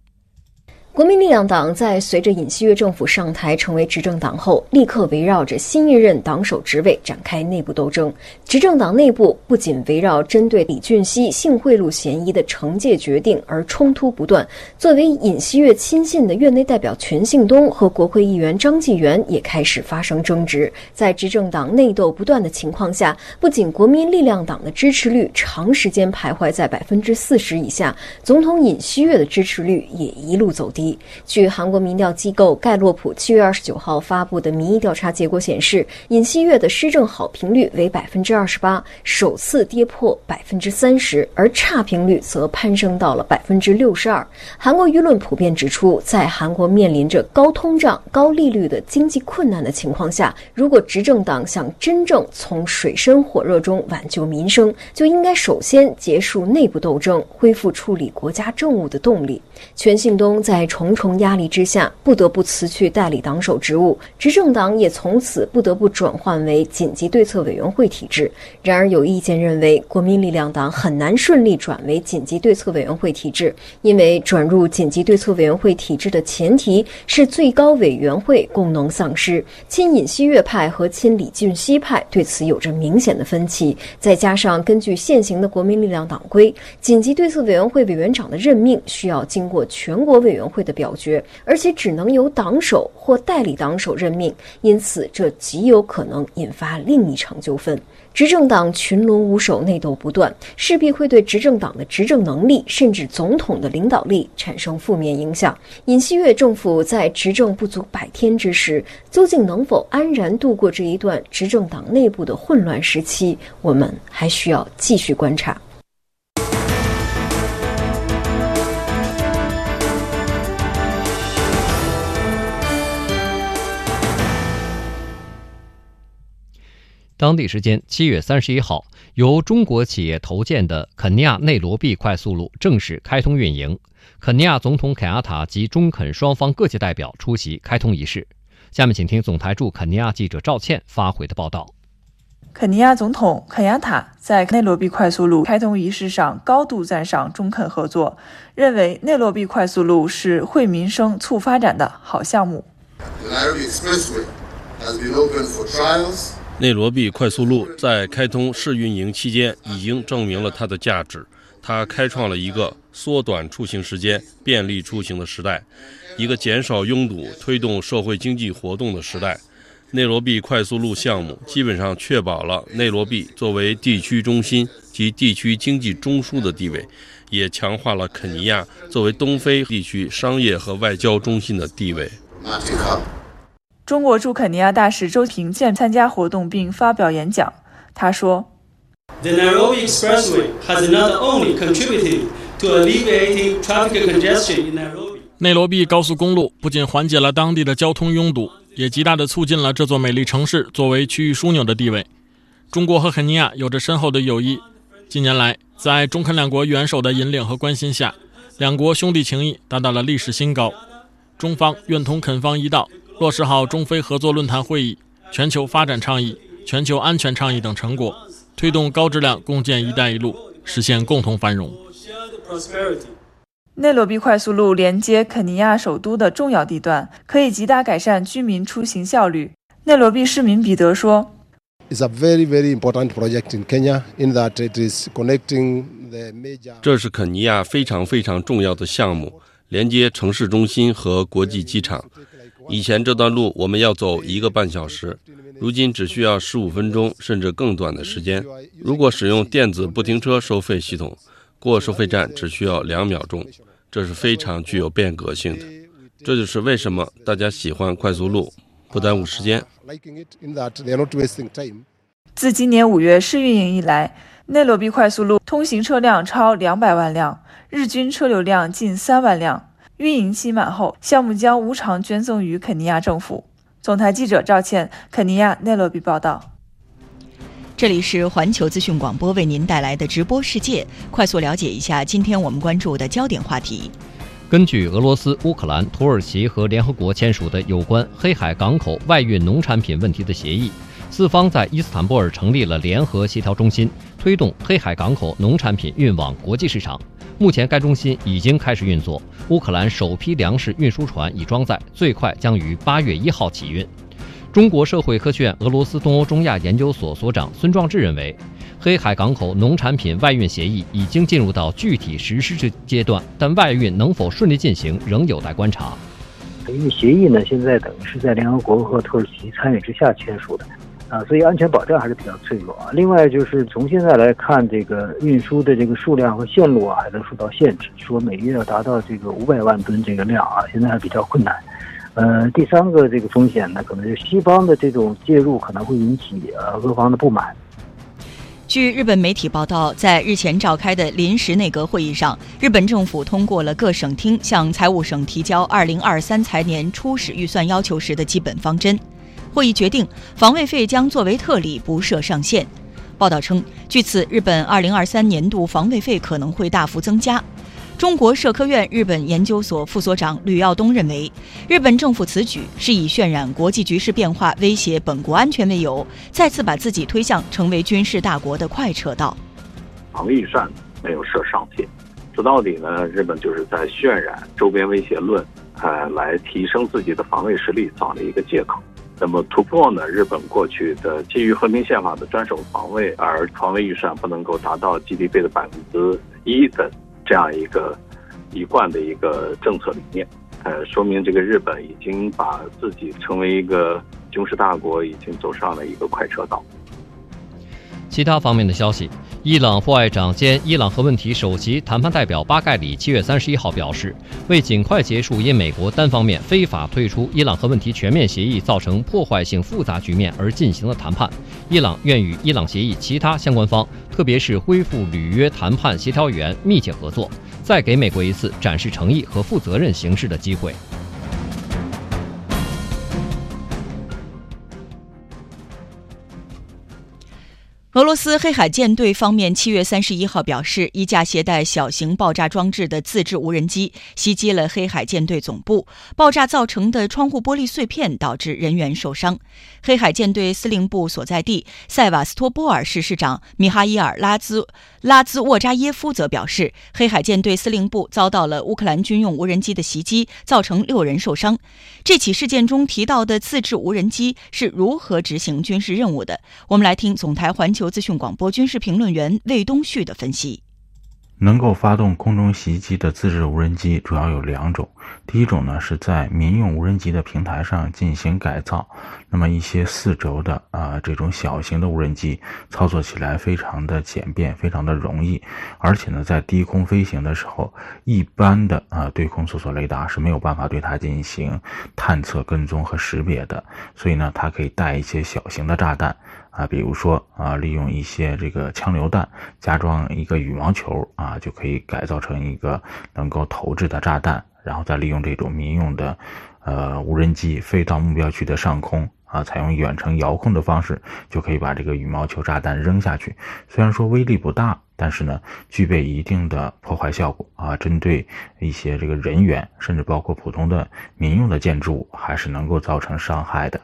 国民力量党在随着尹锡悦政府上台成为执政党后，立刻围绕着新一任党首职位展开内部斗争。执政党内部不仅围绕针对李俊熙性贿赂嫌疑的惩戒决定而冲突不断，作为尹锡悦亲信的院内代表全信东和国会议员张纪元也开始发生争执。在执政党内斗不断的情况下，不仅国民力量党的支持率长时间徘徊在百分之四十以下，总统尹锡悦的支持率也一路走低。据韩国民调机构盖洛普七月二十九号发布的民意调查结果显示，尹锡悦的施政好评率为百分之二十八，首次跌破百分之三十，而差评率则攀升到了百分之六十二。韩国舆论普遍指出，在韩国面临着高通胀、高利率的经济困难的情况下，如果执政党想真正从水深火热中挽救民生，就应该首先结束内部斗争，恢复处理国家政务的动力。全信东在重重压力之下，不得不辞去代理党首职务，执政党也从此不得不转换为紧急对策委员会体制。然而，有意见认为，国民力量党很难顺利转为紧急对策委员会体制，因为转入紧急对策委员会体制的前提是最高委员会功能丧失。亲尹锡悦派和亲李俊熙派对此有着明显的分歧，再加上根据现行的国民力量党规，紧急对策委员会委员长的任命需要经。过全国委员会的表决，而且只能由党首或代理党首任命，因此这极有可能引发另一场纠纷。执政党群龙无首，内斗不断，势必会对执政党的执政能力，甚至总统的领导力产生负面影响。尹锡悦政府在执政不足百天之时，究竟能否安然度过这一段执政党内部的混乱时期，我们还需要继续观察。当地时间七月三十一号，由中国企业投建的肯尼亚内罗毕快速路正式开通运营。肯尼亚总统肯亚塔及中肯双方各界代表出席开通仪式。下面请听总台驻肯尼亚记者赵倩发回的报道。肯尼亚总统肯亚塔在内罗毕快速路开通仪式上高度赞赏中肯合作，认为内罗毕快速路是惠民生、促发展的好项目。内罗毕快速路在开通试运营期间已经证明了它的价值。它开创了一个缩短出行时间、便利出行的时代，一个减少拥堵、推动社会经济活动的时代。内罗毕快速路项目基本上确保了内罗毕作为地区中心及地区经济中枢的地位，也强化了肯尼亚作为东非地区商业和外交中心的地位。中国驻肯尼亚大使周平健参加活动并发表演讲。他说：“The Nairobi Expressway has not only contributed to alleviating traffic congestion in Nairobi。”内罗毕高速公路不仅缓解了当地的交通拥堵，也极大地促进了这座美丽城市作为区域枢纽的地位。中国和肯尼亚有着深厚的友谊。近年来，在中肯两国元首的引领和关心下，两国兄弟情谊达到了历史新高。中方愿同肯方一道。落实好中非合作论坛会议、全球发展倡议、全球安全倡议等成果，推动高质量共建“一带一路”，实现共同繁荣。内罗毕快速路连接肯尼亚首都的重要地段，可以极大改善居民出行效率。内罗毕市民彼得说：“It's a very, very important project in Kenya in that it is connecting the major。”这是肯尼亚非常非常重要的项目，连接城市中心和国际机场。以前这段路我们要走一个半小时，如今只需要十五分钟甚至更短的时间。如果使用电子不停车收费系统，过收费站只需要两秒钟，这是非常具有变革性的。这就是为什么大家喜欢快速路，不耽误时间。自今年五月试运营以来，内罗毕快速路通行车辆超两百万辆，日均车流量近三万辆。运营期满后，项目将无偿捐赠于肯尼亚政府。总台记者赵倩，肯尼亚内罗毕报道。这里是环球资讯广播为您带来的直播世界，快速了解一下今天我们关注的焦点话题。根据俄罗斯、乌克兰、土耳其和联合国签署的有关黑海港口外运农产品问题的协议。四方在伊斯坦布尔成立了联合协调中心，推动黑海港口农产品运往国际市场。目前，该中心已经开始运作。乌克兰首批粮食运输船已装载，最快将于八月一号起运。中国社会科学院俄罗斯东欧中亚研究所所长孙壮志认为，黑海港口农产品外运协议已经进入到具体实施之阶段，但外运能否顺利进行，仍有待观察。因为协议呢，现在等于是在联合国和土耳其参与之下签署的。啊，所以安全保障还是比较脆弱啊。另外就是从现在来看，这个运输的这个数量和线路啊，还能受到限制，说每月要达到这个五百万吨这个量啊，现在还比较困难。呃，第三个这个风险呢，可能是西方的这种介入可能会引起呃俄方的不满。据日本媒体报道，在日前召开的临时内阁会议上，日本政府通过了各省厅向财务省提交二零二三财年初始预算要求时的基本方针。会议决定，防卫费将作为特例，不设上限。报道称，据此，日本2023年度防卫费可能会大幅增加。中国社科院日本研究所副所长吕耀东认为，日本政府此举是以渲染国际局势变化、威胁本国安全为由，再次把自己推向成为军事大国的快车道。防卫预算没有设上限，说到底呢，日本就是在渲染周边威胁论，呃，来提升自己的防卫实力，找了一个借口。那么突破呢？日本过去的基于和平宪法的专守防卫，而防卫预算不能够达到 GDP 的百分之一的这样一个一贯的一个政策理念，呃，说明这个日本已经把自己成为一个军事大国，已经走上了一个快车道。其他方面的消息。伊朗副外长兼伊朗核问题首席谈判代表巴盖里七月三十一号表示，为尽快结束因美国单方面非法退出伊朗核问题全面协议造成破坏性复杂局面而进行的谈判，伊朗愿与伊朗协议其他相关方，特别是恢复履约谈判协调员密切合作，再给美国一次展示诚意和负责任行事的机会。俄罗斯黑海舰队方面七月三十一号表示，一架携带小型爆炸装置的自制无人机袭击了黑海舰队总部，爆炸造成的窗户玻璃碎片导致人员受伤。黑海舰队司令部所在地塞瓦斯托波尔市市长米哈伊尔·拉兹拉兹沃扎耶夫则表示，黑海舰队司令部遭到了乌克兰军用无人机的袭击，造成六人受伤。这起事件中提到的自制无人机是如何执行军事任务的？我们来听总台环球。资讯广播军事评论员魏东旭的分析。能够发动空中袭击的自制无人机主要有两种，第一种呢是在民用无人机的平台上进行改造，那么一些四轴的啊这种小型的无人机操作起来非常的简便，非常的容易，而且呢在低空飞行的时候，一般的啊对空搜索雷达是没有办法对它进行探测、跟踪和识别的，所以呢它可以带一些小型的炸弹。啊，比如说啊，利用一些这个枪榴弹加装一个羽毛球啊，就可以改造成一个能够投掷的炸弹，然后再利用这种民用的呃无人机飞到目标区的上空。啊，采用远程遥控的方式，就可以把这个羽毛球炸弹扔下去。虽然说威力不大，但是呢，具备一定的破坏效果啊。针对一些这个人员，甚至包括普通的民用的建筑物，还是能够造成伤害的。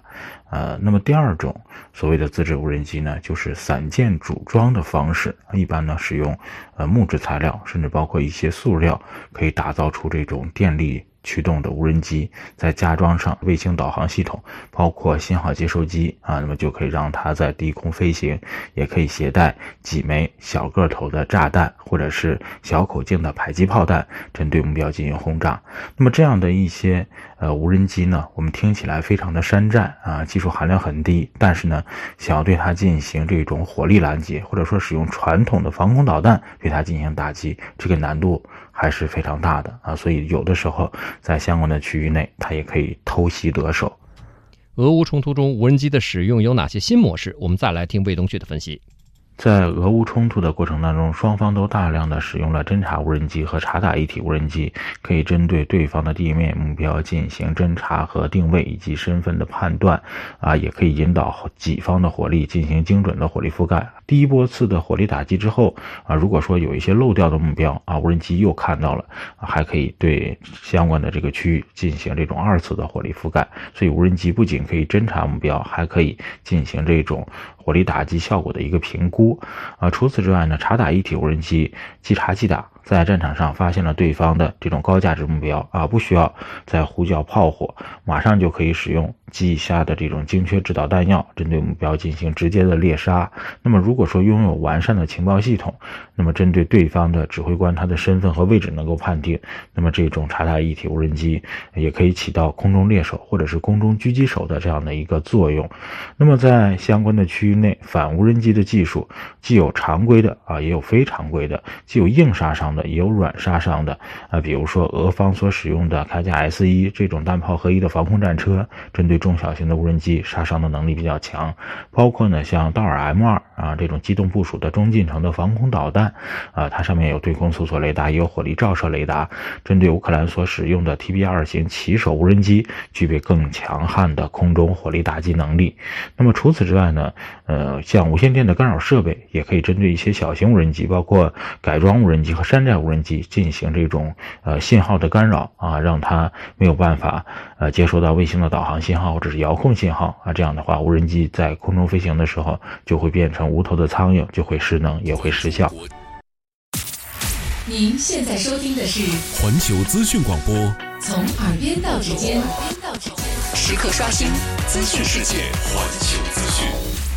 呃，那么第二种所谓的自制无人机呢，就是散件组装的方式，一般呢使用呃木质材料，甚至包括一些塑料，可以打造出这种电力。驱动的无人机，再加装上卫星导航系统，包括信号接收机啊，那么就可以让它在低空飞行，也可以携带几枚小个头的炸弹或者是小口径的迫击炮弹，针对目标进行轰炸。那么这样的一些呃无人机呢，我们听起来非常的山寨啊，技术含量很低，但是呢，想要对它进行这种火力拦截，或者说使用传统的防空导弹对它进行打击，这个难度。还是非常大的啊，所以有的时候在相关的区域内，它也可以偷袭得手。俄乌冲突中无人机的使用有哪些新模式？我们再来听魏东旭的分析。在俄乌冲突的过程当中，双方都大量的使用了侦察无人机和察打一体无人机，可以针对对方的地面目标进行侦察和定位以及身份的判断，啊，也可以引导己方的火力进行精准的火力覆盖。第一波次的火力打击之后，啊，如果说有一些漏掉的目标，啊，无人机又看到了，还可以对相关的这个区域进行这种二次的火力覆盖。所以无人机不仅可以侦察目标，还可以进行这种。火力打击效果的一个评估，啊，除此之外呢，察打一体无人机即察即打。在战场上发现了对方的这种高价值目标啊，不需要再呼叫炮火，马上就可以使用机下的这种精确制导弹药，针对目标进行直接的猎杀。那么如果说拥有完善的情报系统，那么针对对方的指挥官他的身份和位置能够判定，那么这种察打一体无人机也可以起到空中猎手或者是空中狙击手的这样的一个作用。那么在相关的区域内，反无人机的技术既有常规的啊，也有非常规的，既有硬杀伤的。也有软杀伤的啊，比如说俄方所使用的铠甲 S 一这种弹炮合一的防空战车，针对中小型的无人机杀伤的能力比较强。包括呢，像道尔 M 二啊这种机动部署的中近程的防空导弹啊，它上面有对空搜索雷达，也有火力照射雷达，针对乌克兰所使用的 TB 二型骑手无人机，具备更强悍的空中火力打击能力。那么除此之外呢，呃，像无线电的干扰设备，也可以针对一些小型无人机，包括改装无人机和山。寨无人机进行这种呃信号的干扰啊，让它没有办法呃接收到卫星的导航信号或者是遥控信号啊，这样的话，无人机在空中飞行的时候就会变成无头的苍蝇，就会失能，也会失效。您现在收听的是环球资讯广播，从耳边到指尖，时刻刷新资讯世界，环球资讯。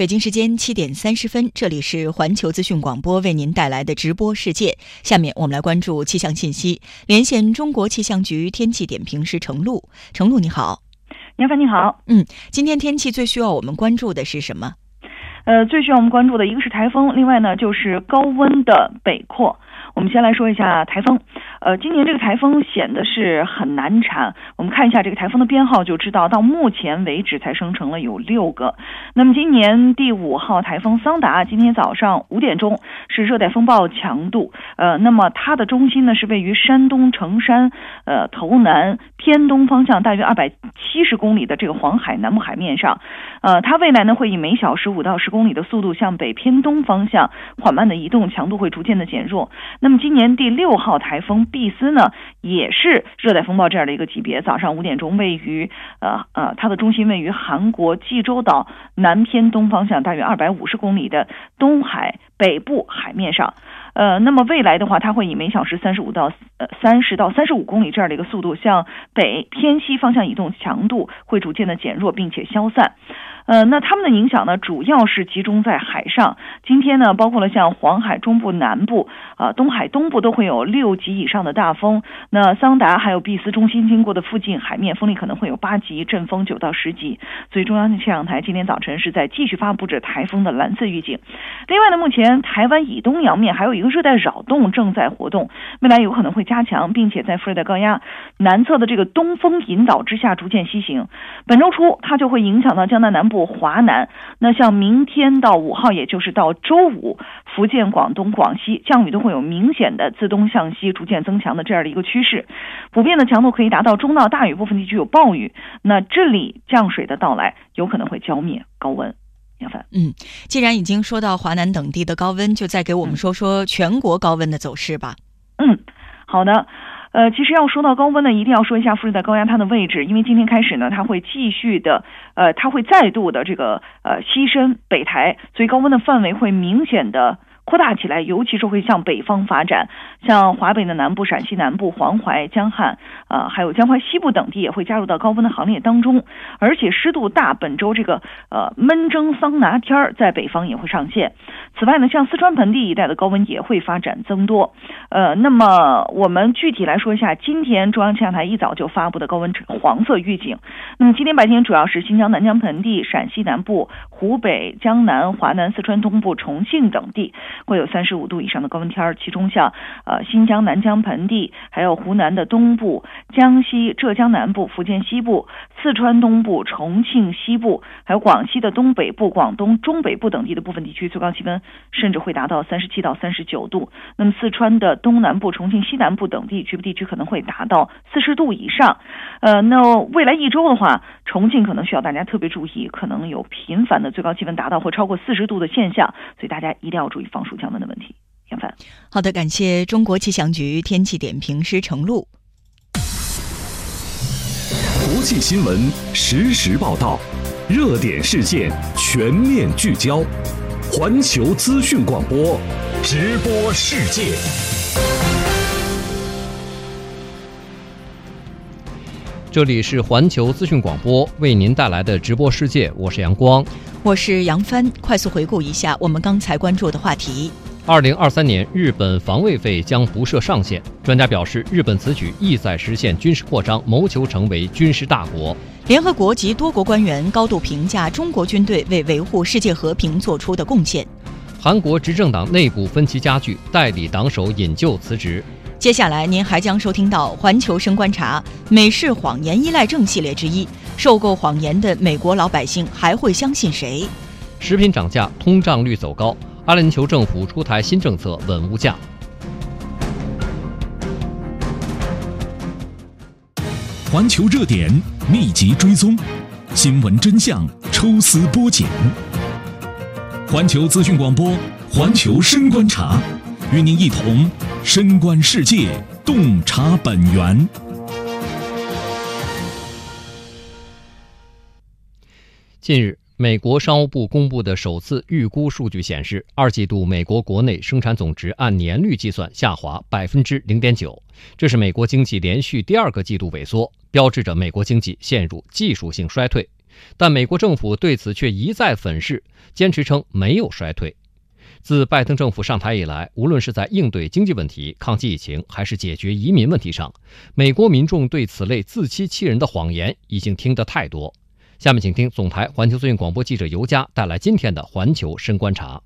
北京时间七点三十分，这里是环球资讯广播为您带来的直播世界。下面我们来关注气象信息，连线中国气象局天气点评师程璐。程璐你好，杨帆你好。嗯，今天天气最需要我们关注的是什么？呃，最需要我们关注的一个是台风，另外呢就是高温的北扩。我们先来说一下台风。呃，今年这个台风显得是很难缠。我们看一下这个台风的编号，就知道到目前为止才生成了有六个。那么今年第五号台风桑达，今天早上五点钟是热带风暴强度。呃，那么它的中心呢是位于山东成山呃头南偏东方向，大约二百七十公里的这个黄海南部海面上。呃，它未来呢会以每小时五到十公里的速度向北偏东方向缓慢的移动，强度会逐渐的减弱。那么今年第六号台风。毕斯呢，也是热带风暴这样的一个级别。早上五点钟，位于呃呃，它的中心位于韩国济州岛南偏东方向，大约二百五十公里的东海北部海面上。呃，那么未来的话，它会以每小时三十五到呃三十到三十五公里这样的一个速度向北偏西方向移动，强度会逐渐的减弱并且消散。呃，那他们的影响呢，主要是集中在海上。今天呢，包括了像黄海中部、南部、啊东海东部都会有六级以上的大风。那桑达还有毕斯中心经过的附近海面，风力可能会有八级，阵风九到十级。所以中央气象台今天早晨是在继续发布着台风的蓝色预警。另外呢，目前台湾以东洋面还有一个热带扰动正在活动，未来有可能会加强，并且在副热带高压南侧的这个东风引导之下逐渐西行。本周初它就会影响到江南南部。华南，那像明天到五号，也就是到周五，福建、广东、广西降雨都会有明显的自东向西逐渐增强的这样的一个趋势，普遍的强度可以达到中到大雨，部分地区有暴雨。那这里降水的到来有可能会浇灭高温。杨凡，嗯，既然已经说到华南等地的高温，就再给我们说说全国高温的走势吧。嗯，好的。呃，其实要说到高温呢，一定要说一下副热带高压它的位置，因为今天开始呢，它会继续的，呃，它会再度的这个呃西伸北抬，所以高温的范围会明显的。扩大起来，尤其是会向北方发展，像华北的南部、陕西南部、黄淮、江汉，呃，还有江淮西部等地也会加入到高温的行列当中。而且湿度大，本周这个呃闷蒸桑拿天儿在北方也会上线。此外呢，像四川盆地一带的高温也会发展增多。呃，那么我们具体来说一下，今天中央气象台一早就发布的高温黄色预警。那么今天白天主要是新疆南疆盆地、陕西南部、湖北、江南、华南、四川东部、重庆等地。会有三十五度以上的高温天儿，其中像呃新疆南疆盆地，还有湖南的东部、江西、浙江南部、福建西部、四川东部、重庆西部，还有广西的东北部、广东中北部等地的部分地区，最高气温甚至会达到三十七到三十九度。那么四川的东南部、重庆西南部等地局部地区可能会达到四十度以上。呃，那未来一周的话，重庆可能需要大家特别注意，可能有频繁的最高气温达到或超过四十度的现象，所以大家一定要注意防暑降温的问题。杨帆，好的，感谢中国气象局天气点评师程璐。国际新闻实时报道，热点事件全面聚焦，环球资讯广播，直播世界。这里是环球资讯广播为您带来的直播世界，我是阳光，我是杨帆。快速回顾一下我们刚才关注的话题。二零二三年，日本防卫费将不设上限。专家表示，日本此举意在实现军事扩张，谋求成为军事大国。联合国及多国官员高度评价中国军队为维护世界和平做出的贡献。韩国执政党内部分歧加剧，代理党首引咎辞职。接下来，您还将收听到《环球深观察》美式谎言依赖症系列之一：受够谎言的美国老百姓还会相信谁？食品涨价，通胀率走高。阿联酋政府出台新政策稳物价。环球热点密集追踪，新闻真相抽丝剥茧。环球资讯广播，环球深观察，与您一同深观世界，洞察本源。近日。美国商务部公布的首次预估数据显示，二季度美国国内生产总值按年率计算下滑百分之零点九，这是美国经济连续第二个季度萎缩，标志着美国经济陷入技术性衰退。但美国政府对此却一再粉饰，坚持称没有衰退。自拜登政府上台以来，无论是在应对经济问题、抗击疫情，还是解决移民问题上，美国民众对此类自欺欺人的谎言已经听得太多。下面请听总台环球资讯广播记者尤佳带来今天的环球深观察。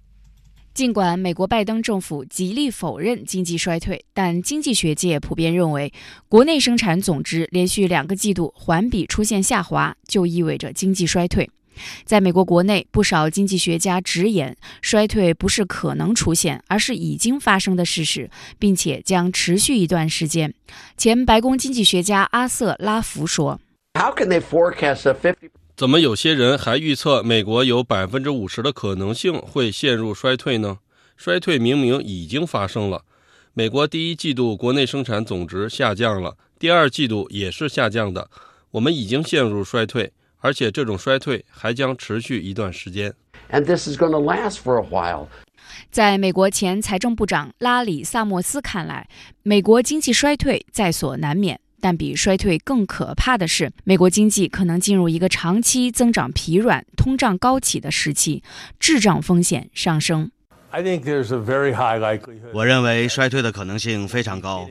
尽管美国拜登政府极力否认经济衰退，但经济学界普遍认为，国内生产总值连续两个季度环比出现下滑，就意味着经济衰退。在美国国内，不少经济学家直言，衰退不是可能出现，而是已经发生的事实，并且将持续一段时间。前白宫经济学家阿瑟拉福说：“How can they forecast a fifty？” 怎么有些人还预测美国有百分之五十的可能性会陷入衰退呢？衰退明明已经发生了。美国第一季度国内生产总值下降了，第二季度也是下降的。我们已经陷入衰退，而且这种衰退还将持续一段时间。And this is going to last for a while. 在美国前财政部长拉里·萨默斯看来，美国经济衰退在所难免。但比衰退更可怕的是，美国经济可能进入一个长期增长疲软、通胀高企的时期，滞胀风险上升。我认为衰退的可能性非常高。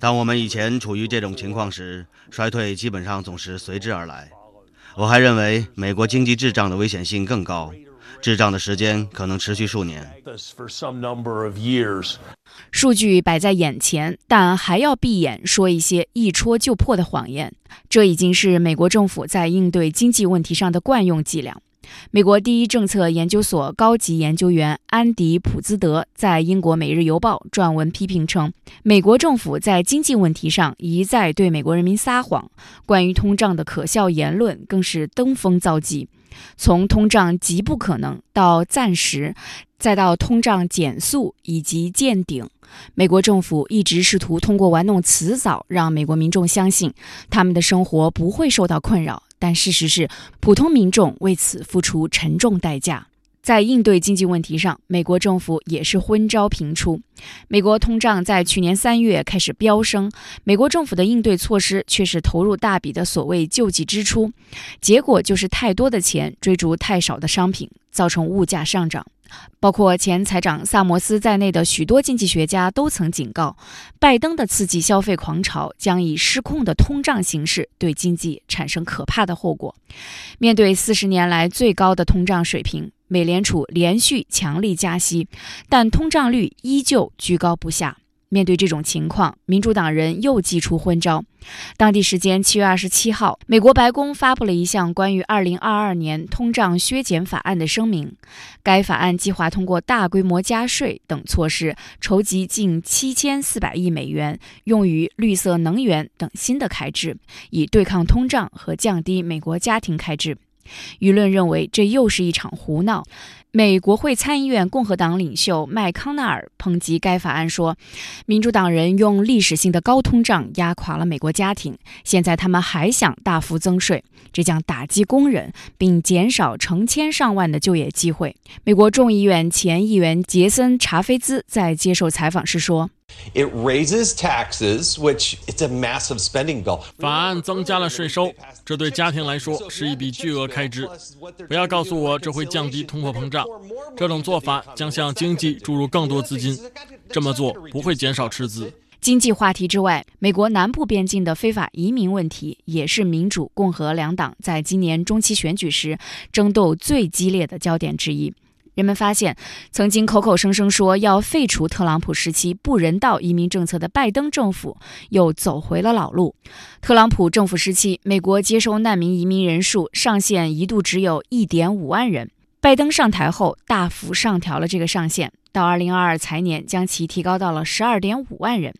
当我们以前处于这种情况时，衰退基本上总是随之而来。我还认为美国经济滞胀的危险性更高。滞胀的时间可能持续数年。数据摆在眼前，但还要闭眼说一些一戳就破的谎言，这已经是美国政府在应对经济问题上的惯用伎俩。美国第一政策研究所高级研究员安迪·普兹德在英国《每日邮报》撰文批评称，美国政府在经济问题上一再对美国人民撒谎，关于通胀的可笑言论更是登峰造极。从通胀极不可能到暂时，再到通胀减速以及见顶，美国政府一直试图通过玩弄辞藻，让美国民众相信他们的生活不会受到困扰。但事实是，普通民众为此付出沉重代价。在应对经济问题上，美国政府也是昏招频出。美国通胀在去年三月开始飙升，美国政府的应对措施却是投入大笔的所谓救济支出，结果就是太多的钱追逐太少的商品，造成物价上涨。包括前财长萨摩斯在内的许多经济学家都曾警告，拜登的刺激消费狂潮将以失控的通胀形式对经济产生可怕的后果。面对四十年来最高的通胀水平，美联储连续强力加息，但通胀率依旧居高不下。面对这种情况，民主党人又祭出昏招。当地时间七月二十七号，美国白宫发布了一项关于二零二二年通胀削减法案的声明。该法案计划通过大规模加税等措施，筹集近七千四百亿美元，用于绿色能源等新的开支，以对抗通胀和降低美国家庭开支。舆论认为这又是一场胡闹。美国会参议院共和党领袖麦康奈尔抨击该法案说：“民主党人用历史性的高通胀压垮了美国家庭，现在他们还想大幅增税，这将打击工人，并减少成千上万的就业机会。”美国众议院前议员杰森·查菲兹在接受采访时说。It raises taxes, which it's a massive spending bill. 法案增加了税收，这对家庭来说是一笔巨额开支。不要告诉我这会降低通货膨胀，这种做法将向经济注入更多资金。这么做不会减少赤字。经济话题之外，美国南部边境的非法移民问题也是民主、共和两党在今年中期选举时争斗最激烈的焦点之一。人们发现，曾经口口声声说要废除特朗普时期不人道移民政策的拜登政府，又走回了老路。特朗普政府时期，美国接收难民移民人数上限一度只有一点五万人。拜登上台后，大幅上调了这个上限，到二零二二财年将其提高到了十二点五万人。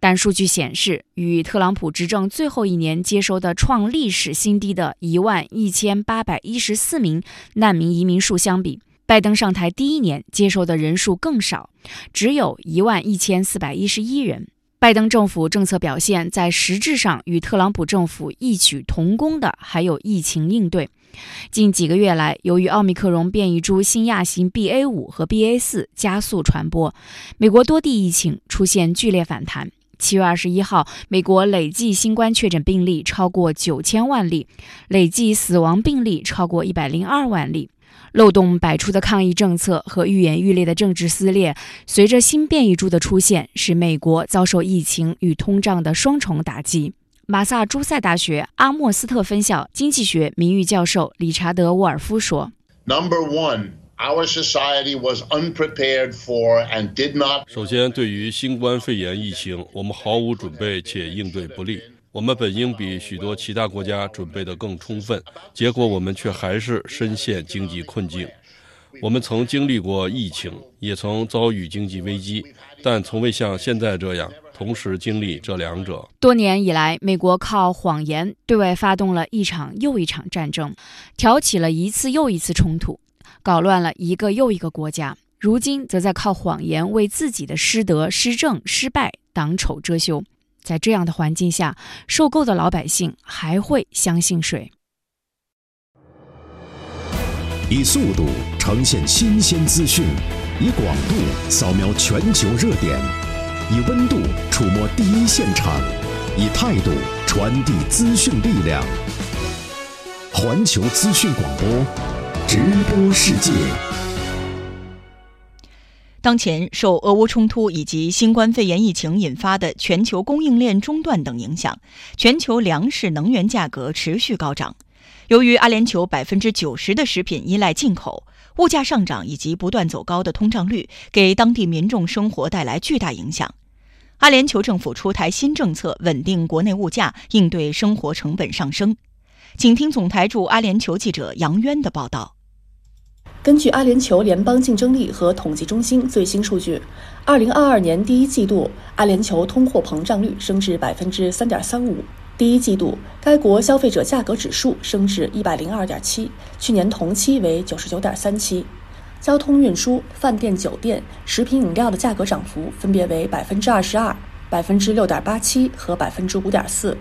但数据显示，与特朗普执政最后一年接收的创历史新低的一万一千八百一十四名难民移民数相比，拜登上台第一年接受的人数更少，只有一万一千四百一十一人。拜登政府政策表现在实质上与特朗普政府异曲同工的，还有疫情应对。近几个月来，由于奥密克戎变异株新亚型 BA 五和 BA 四加速传播，美国多地疫情出现剧烈反弹。七月二十一号，美国累计新冠确诊病例超过九千万例，累计死亡病例超过一百零二万例。漏洞百出的抗疫政策和愈演愈烈的政治撕裂，随着新变异株的出现，使美国遭受疫情与通胀的双重打击。马萨诸塞大学阿莫斯特分校经济学名誉教授理查德·沃尔夫说：“Number one, our society was unprepared for and did not。首先，对于新冠肺炎疫情，我们毫无准备且应对不利。”我们本应比许多其他国家准备得更充分，结果我们却还是深陷经济困境。我们曾经历过疫情，也曾遭遇经济危机，但从未像现在这样同时经历这两者。多年以来，美国靠谎言对外发动了一场又一场战争，挑起了一次又一次冲突，搞乱了一个又一个国家。如今，则在靠谎言为自己的失德、失政、失败挡丑遮羞。在这样的环境下，受够的老百姓还会相信谁？以速度呈现新鲜资讯，以广度扫描全球热点，以温度触摸第一现场，以态度传递资讯力量。环球资讯广播，直播世界。当前受俄乌冲突以及新冠肺炎疫情引发的全球供应链中断等影响，全球粮食能源价格持续高涨。由于阿联酋百分之九十的食品依赖进口，物价上涨以及不断走高的通胀率给当地民众生活带来巨大影响。阿联酋政府出台新政策，稳定国内物价，应对生活成本上升。请听总台驻阿联酋记者杨渊的报道。根据阿联酋联邦竞争力和统计中心最新数据，二零二二年第一季度，阿联酋通货膨胀率升至百分之三点三五。第一季度，该国消费者价格指数升至一百零二点七，去年同期为九十九点三七。交通运输、饭店酒店、食品饮料的价格涨幅分别为百分之二十二、百分之六点八七和百分之五点四。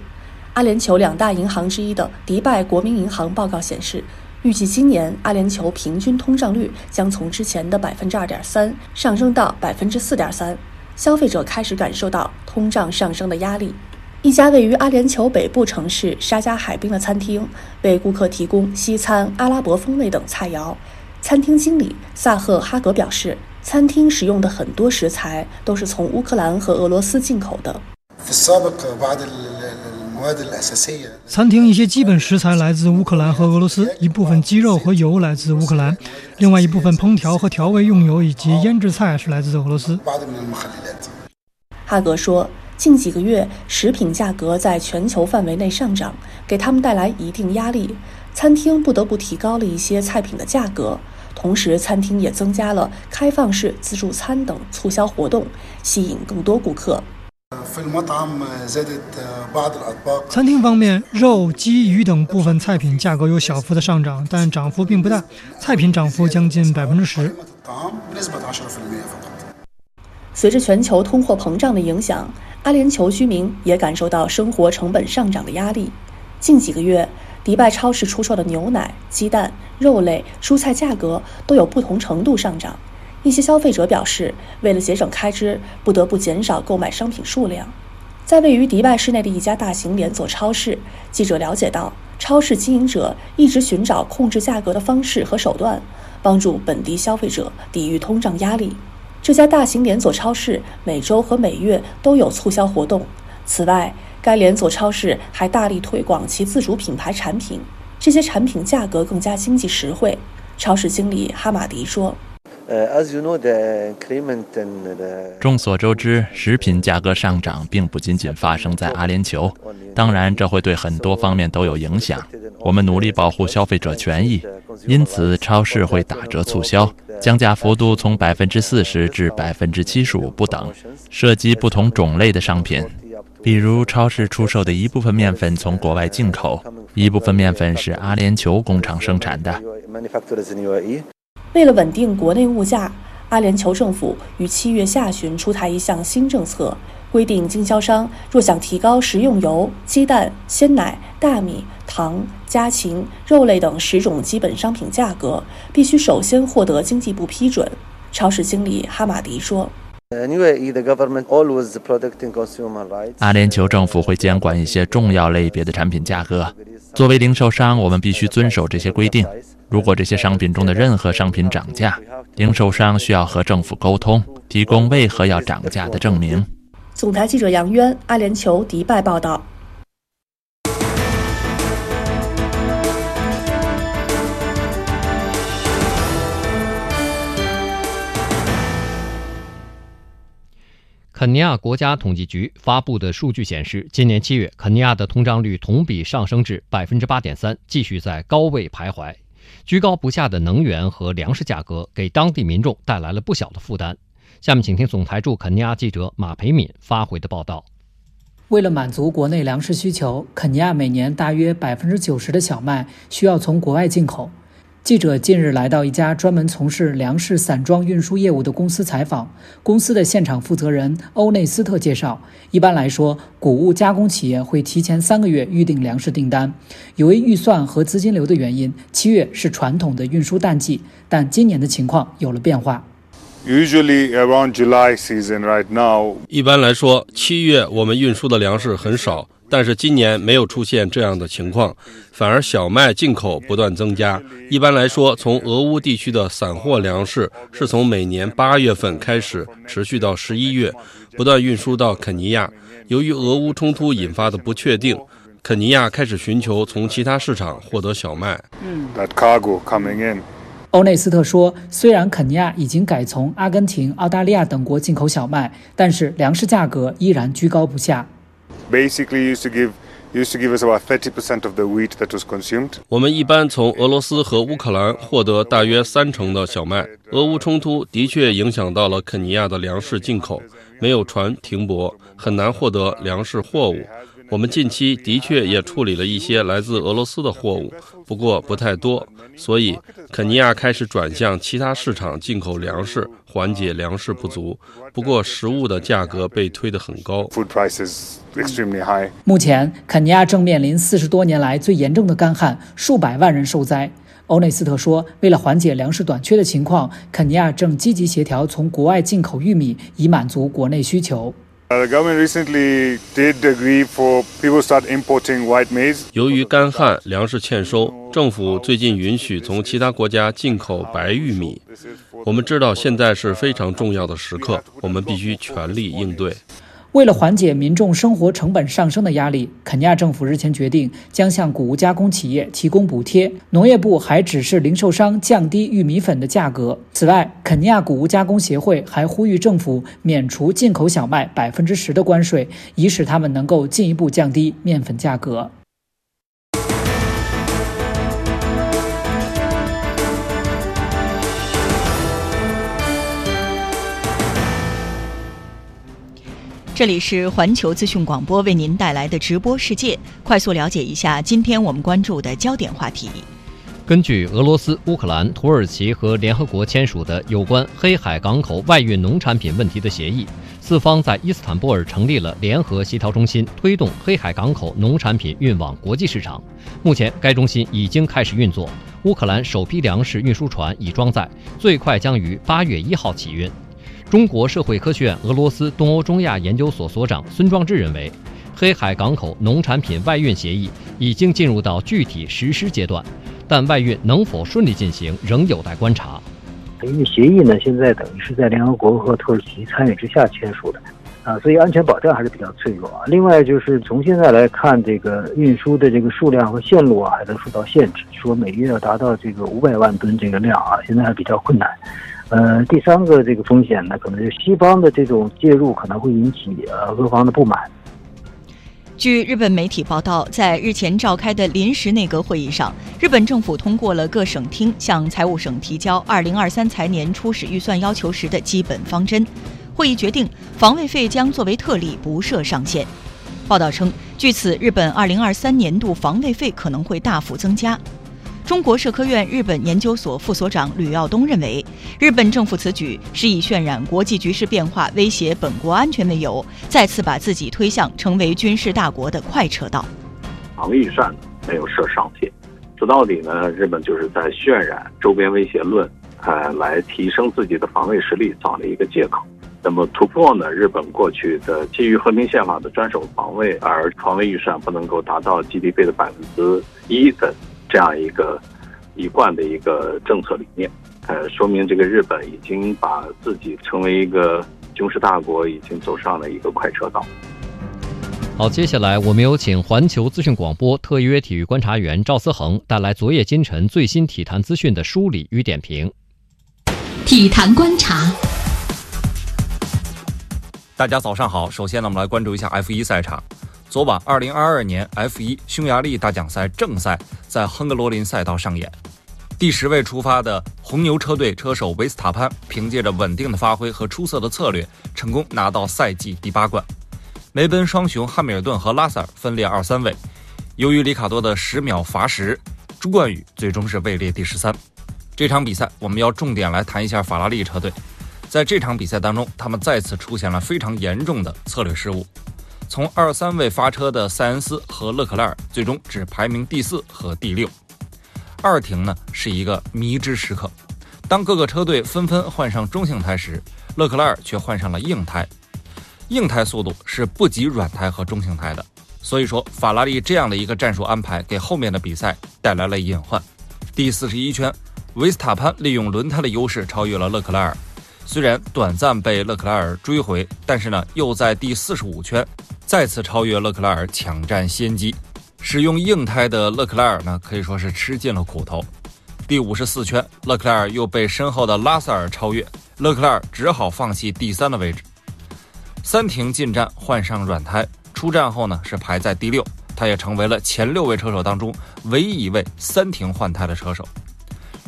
阿联酋两大银行之一的迪拜国民银行报告显示。预计今年阿联酋平均通胀率将从之前的百分之二点三上升到百分之四点三，消费者开始感受到通胀上升的压力。一家位于阿联酋北部城市沙加海滨的餐厅为顾客提供西餐、阿拉伯风味等菜肴。餐厅经理萨赫哈格表示，餐厅使用的很多食材都是从乌克兰和俄罗斯进口的。餐厅一些基本食材来自乌克兰和俄罗斯，一部分鸡肉和油来自乌克兰，另外一部分烹调和调味用油以及腌制菜是来自俄罗斯。哈格说，近几个月食品价格在全球范围内上涨，给他们带来一定压力，餐厅不得不提高了一些菜品的价格。同时，餐厅也增加了开放式自助餐等促销活动，吸引更多顾客。餐厅方面，肉、鸡、鱼等部分菜品价格有小幅的上涨，但涨幅并不大，菜品涨幅将近百分之十。随着全球通货膨胀的影响，阿联酋居民也感受到生活成本上涨的压力。近几个月，迪拜超市出售的牛奶、鸡蛋、肉类、蔬菜价格都有不同程度上涨。一些消费者表示，为了节省开支，不得不减少购买商品数量。在位于迪拜市内的一家大型连锁超市，记者了解到，超市经营者一直寻找控制价格的方式和手段，帮助本地消费者抵御通胀压力。这家大型连锁超市每周和每月都有促销活动。此外，该连锁超市还大力推广其自主品牌产品，这些产品价格更加经济实惠。超市经理哈马迪说。众所周知，食品价格上涨并不仅仅发生在阿联酋，当然这会对很多方面都有影响。我们努力保护消费者权益，因此超市会打折促销，降价幅度从百分之四十至百分之七十五不等，涉及不同种类的商品。比如，超市出售的一部分面粉从国外进口，一部分面粉是阿联酋工厂生产的。为了稳定国内物价，阿联酋政府于七月下旬出台一项新政策，规定经销商若想提高食用油、鸡蛋、鲜奶、大米、糖、家禽、肉类等十种基本商品价格，必须首先获得经济部批准。超市经理哈马迪说：“阿联酋政府会监管一些重要类别的产品价格，作为零售商，我们必须遵守这些规定。”如果这些商品中的任何商品涨价，零售商需要和政府沟通，提供为何要涨价的证明。总台记者杨渊，阿联酋迪拜报道。肯尼亚国家统计局发布的数据显示，今年七月，肯尼亚的通胀率同比上升至百分之八点三，继续在高位徘徊。居高不下的能源和粮食价格给当地民众带来了不小的负担。下面请听总台驻肯尼亚记者马培敏发回的报道。为了满足国内粮食需求，肯尼亚每年大约百分之九十的小麦需要从国外进口。记者近日来到一家专门从事粮食散装运输业务的公司采访，公司的现场负责人欧内斯特介绍，一般来说，谷物加工企业会提前三个月预定粮食订单。由于预算和资金流的原因，七月是传统的运输淡季，但今年的情况有了变化。Usually around July season right now，一般来说，七月我们运输的粮食很少。但是今年没有出现这样的情况，反而小麦进口不断增加。一般来说，从俄乌地区的散货粮食是从每年八月份开始，持续到十一月，不断运输到肯尼亚。由于俄乌冲突引发的不确定，肯尼亚开始寻求从其他市场获得小麦。That cargo coming in。欧内斯特说，虽然肯尼亚已经改从阿根廷、澳大利亚等国进口小麦，但是粮食价格依然居高不下。Basically used to give used to give us about 30% of the wheat that was consumed. 我们一般从俄罗斯和乌克兰获得大约三成的小麦。俄乌冲突的确影响到了肯尼亚的粮食进口，没有船停泊，很难获得粮食货物。我们近期的确也处理了一些来自俄罗斯的货物，不过不太多，所以肯尼亚开始转向其他市场进口粮食，缓解粮食不足。不过食物的价格被推得很高。目前，肯尼亚正面临四十多年来最严重的干旱，数百万人受灾。欧内斯特说，为了缓解粮食短缺的情况，肯尼亚正积极协调从国外进口玉米，以满足国内需求。由于干旱、粮食欠收，政府最近允许从其他国家进口白玉米。我们知道现在是非常重要的时刻，我们必须全力应对。为了缓解民众生活成本上升的压力，肯尼亚政府日前决定将向谷物加工企业提供补贴。农业部还指示零售商降低玉米粉的价格。此外，肯尼亚谷物加工协会还呼吁政府免除进口小麦百分之十的关税，以使他们能够进一步降低面粉价格。这里是环球资讯广播为您带来的直播世界，快速了解一下今天我们关注的焦点话题。根据俄罗斯、乌克兰、土耳其和联合国签署的有关黑海港口外运农产品问题的协议，四方在伊斯坦布尔成立了联合协调中心，推动黑海港口农产品运往国际市场。目前，该中心已经开始运作，乌克兰首批粮食运输船已装载，最快将于八月一号起运。中国社会科学院俄罗斯东欧中亚研究所所长孙壮志认为，黑海港口农产品外运协议已经进入到具体实施阶段，但外运能否顺利进行仍有待观察。因为协议呢，现在等于是在联合国和土耳其参与之下签署的，啊，所以安全保障还是比较脆弱啊。另外就是从现在来看，这个运输的这个数量和线路啊，还都受到限制，说每月要达到这个五百万吨这个量啊，现在还比较困难。呃，第三个这个风险呢，可能是西方的这种介入可能会引起呃俄方的不满。据日本媒体报道，在日前召开的临时内阁会议上，日本政府通过了各省厅向财务省提交二零二三财年初始预算要求时的基本方针。会议决定，防卫费将作为特例，不设上限。报道称，据此，日本二零二三年度防卫费可能会大幅增加。中国社科院日本研究所副所长吕耀东认为，日本政府此举是以渲染国际局势变化威胁本国安全为由，再次把自己推向成为军事大国的快车道。防卫预算没有设上限，说到底呢，日本就是在渲染周边威胁论，呃，来提升自己的防卫实力，找了一个借口。那么突破呢，日本过去的基于和平宪法的专守防卫，而防卫预算不能够达到 GDP 的百分之一的。这样一个一贯的一个政策理念，呃，说明这个日本已经把自己成为一个军事大国，已经走上了一个快车道。好，接下来我们有请环球资讯广播特约体育观察员赵思恒带来昨夜今晨最新体坛资讯的梳理与点评。体坛观察，大家早上好。首先呢，我们来关注一下 F 一赛场。昨晚，2022年 F1 匈牙利大奖赛正赛在亨格罗林赛道上演。第十位出发的红牛车队车手维斯塔潘，凭借着稳定的发挥和出色的策略，成功拿到赛季第八冠。梅奔双雄汉密尔顿和拉塞尔分列二三位。由于里卡多的十秒罚时，朱冠宇最终是位列第十三。这场比赛，我们要重点来谈一下法拉利车队。在这场比赛当中，他们再次出现了非常严重的策略失误。从二三位发车的塞恩斯和勒克莱尔最终只排名第四和第六。二停呢是一个迷之时刻，当各个车队纷纷换上中性胎时，勒克莱尔却换上了硬胎。硬胎速度是不及软胎和中性胎的，所以说法拉利这样的一个战术安排给后面的比赛带来了隐患。第四十一圈，维斯塔潘利用轮胎的优势超越了勒克莱尔，虽然短暂被勒克莱尔追回，但是呢又在第四十五圈。再次超越勒克莱尔，抢占先机。使用硬胎的勒克莱尔呢，可以说是吃尽了苦头。第五十四圈，勒克莱尔又被身后的拉塞尔超越，勒克莱尔只好放弃第三的位置。三停进站换上软胎，出站后呢是排在第六，他也成为了前六位车手当中唯一一位三停换胎的车手。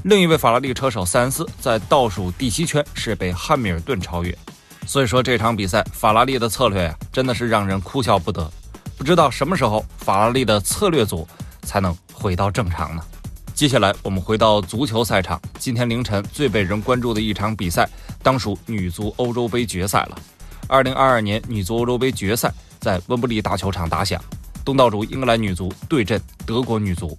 另一位法拉利车手塞恩斯在倒数第七圈是被汉密尔顿超越。所以说这场比赛，法拉利的策略啊，真的是让人哭笑不得。不知道什么时候法拉利的策略组才能回到正常呢？接下来我们回到足球赛场，今天凌晨最被人关注的一场比赛，当属女足欧洲杯决赛了。二零二二年女足欧洲杯决赛在温布利大球场打响，东道主英格兰女足对阵德国女足，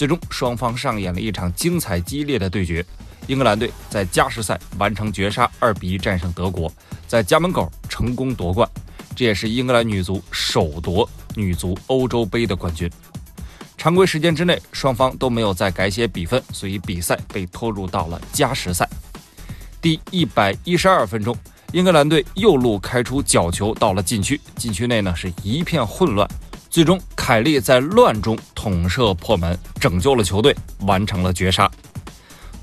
最终双方上演了一场精彩激烈的对决。英格兰队在加时赛完成绝杀，二比一战胜德国，在家门口成功夺冠，这也是英格兰女足首夺女足欧洲杯的冠军。常规时间之内，双方都没有再改写比分，所以比赛被拖入到了加时赛。第一百一十二分钟，英格兰队右路开出角球到了禁区，禁区内呢是一片混乱。最终，凯利在乱中捅射破门，拯救了球队，完成了绝杀。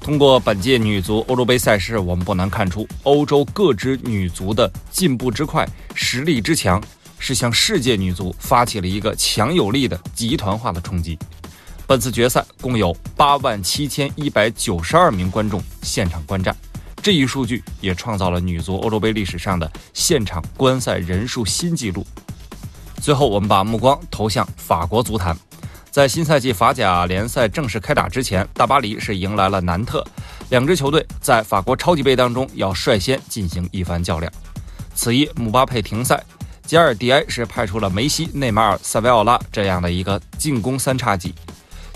通过本届女足欧洲杯赛事，我们不难看出，欧洲各支女足的进步之快、实力之强，是向世界女足发起了一个强有力的集团化的冲击。本次决赛共有八万七千一百九十二名观众现场观战，这一数据也创造了女足欧洲杯历史上的现场观赛人数新纪录。最后，我们把目光投向法国足坛。在新赛季法甲联赛正式开打之前，大巴黎是迎来了南特，两支球队在法国超级杯当中要率先进行一番较量。此役，姆巴佩停赛，吉尔迪埃是派出了梅西、内马尔、塞维奥拉这样的一个进攻三叉戟。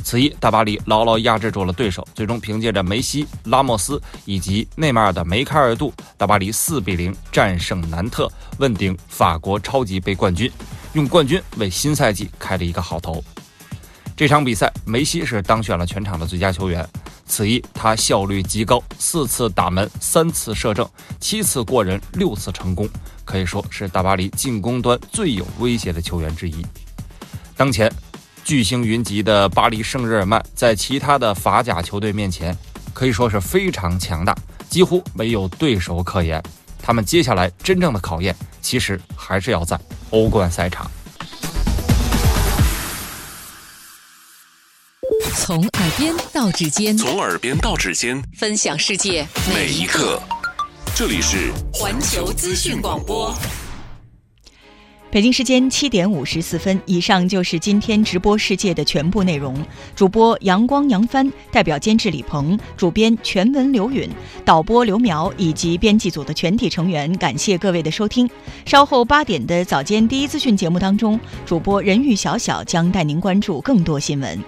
此役，大巴黎牢牢压制住了对手，最终凭借着梅西、拉莫斯以及内马尔的梅开二度，大巴黎四比零战胜南特，问鼎法国超级杯冠军。用冠军为新赛季开了一个好头。这场比赛，梅西是当选了全场的最佳球员。此役他效率极高，四次打门，三次射正，七次过人，六次成功，可以说是大巴黎进攻端最有威胁的球员之一。当前，巨星云集的巴黎圣日耳曼在其他的法甲球队面前，可以说是非常强大，几乎没有对手可言。他们接下来真正的考验，其实还是要在欧冠赛场。从耳边到指尖，从耳边到指尖，分享世界每一刻。这里是环球资讯广播。北京时间七点五十四分，以上就是今天直播世界的全部内容。主播阳光杨帆，代表监制李鹏，主编全文刘允，导播刘苗以及编辑组的全体成员，感谢各位的收听。稍后八点的早间第一资讯节目当中，主播人玉小小将带您关注更多新闻。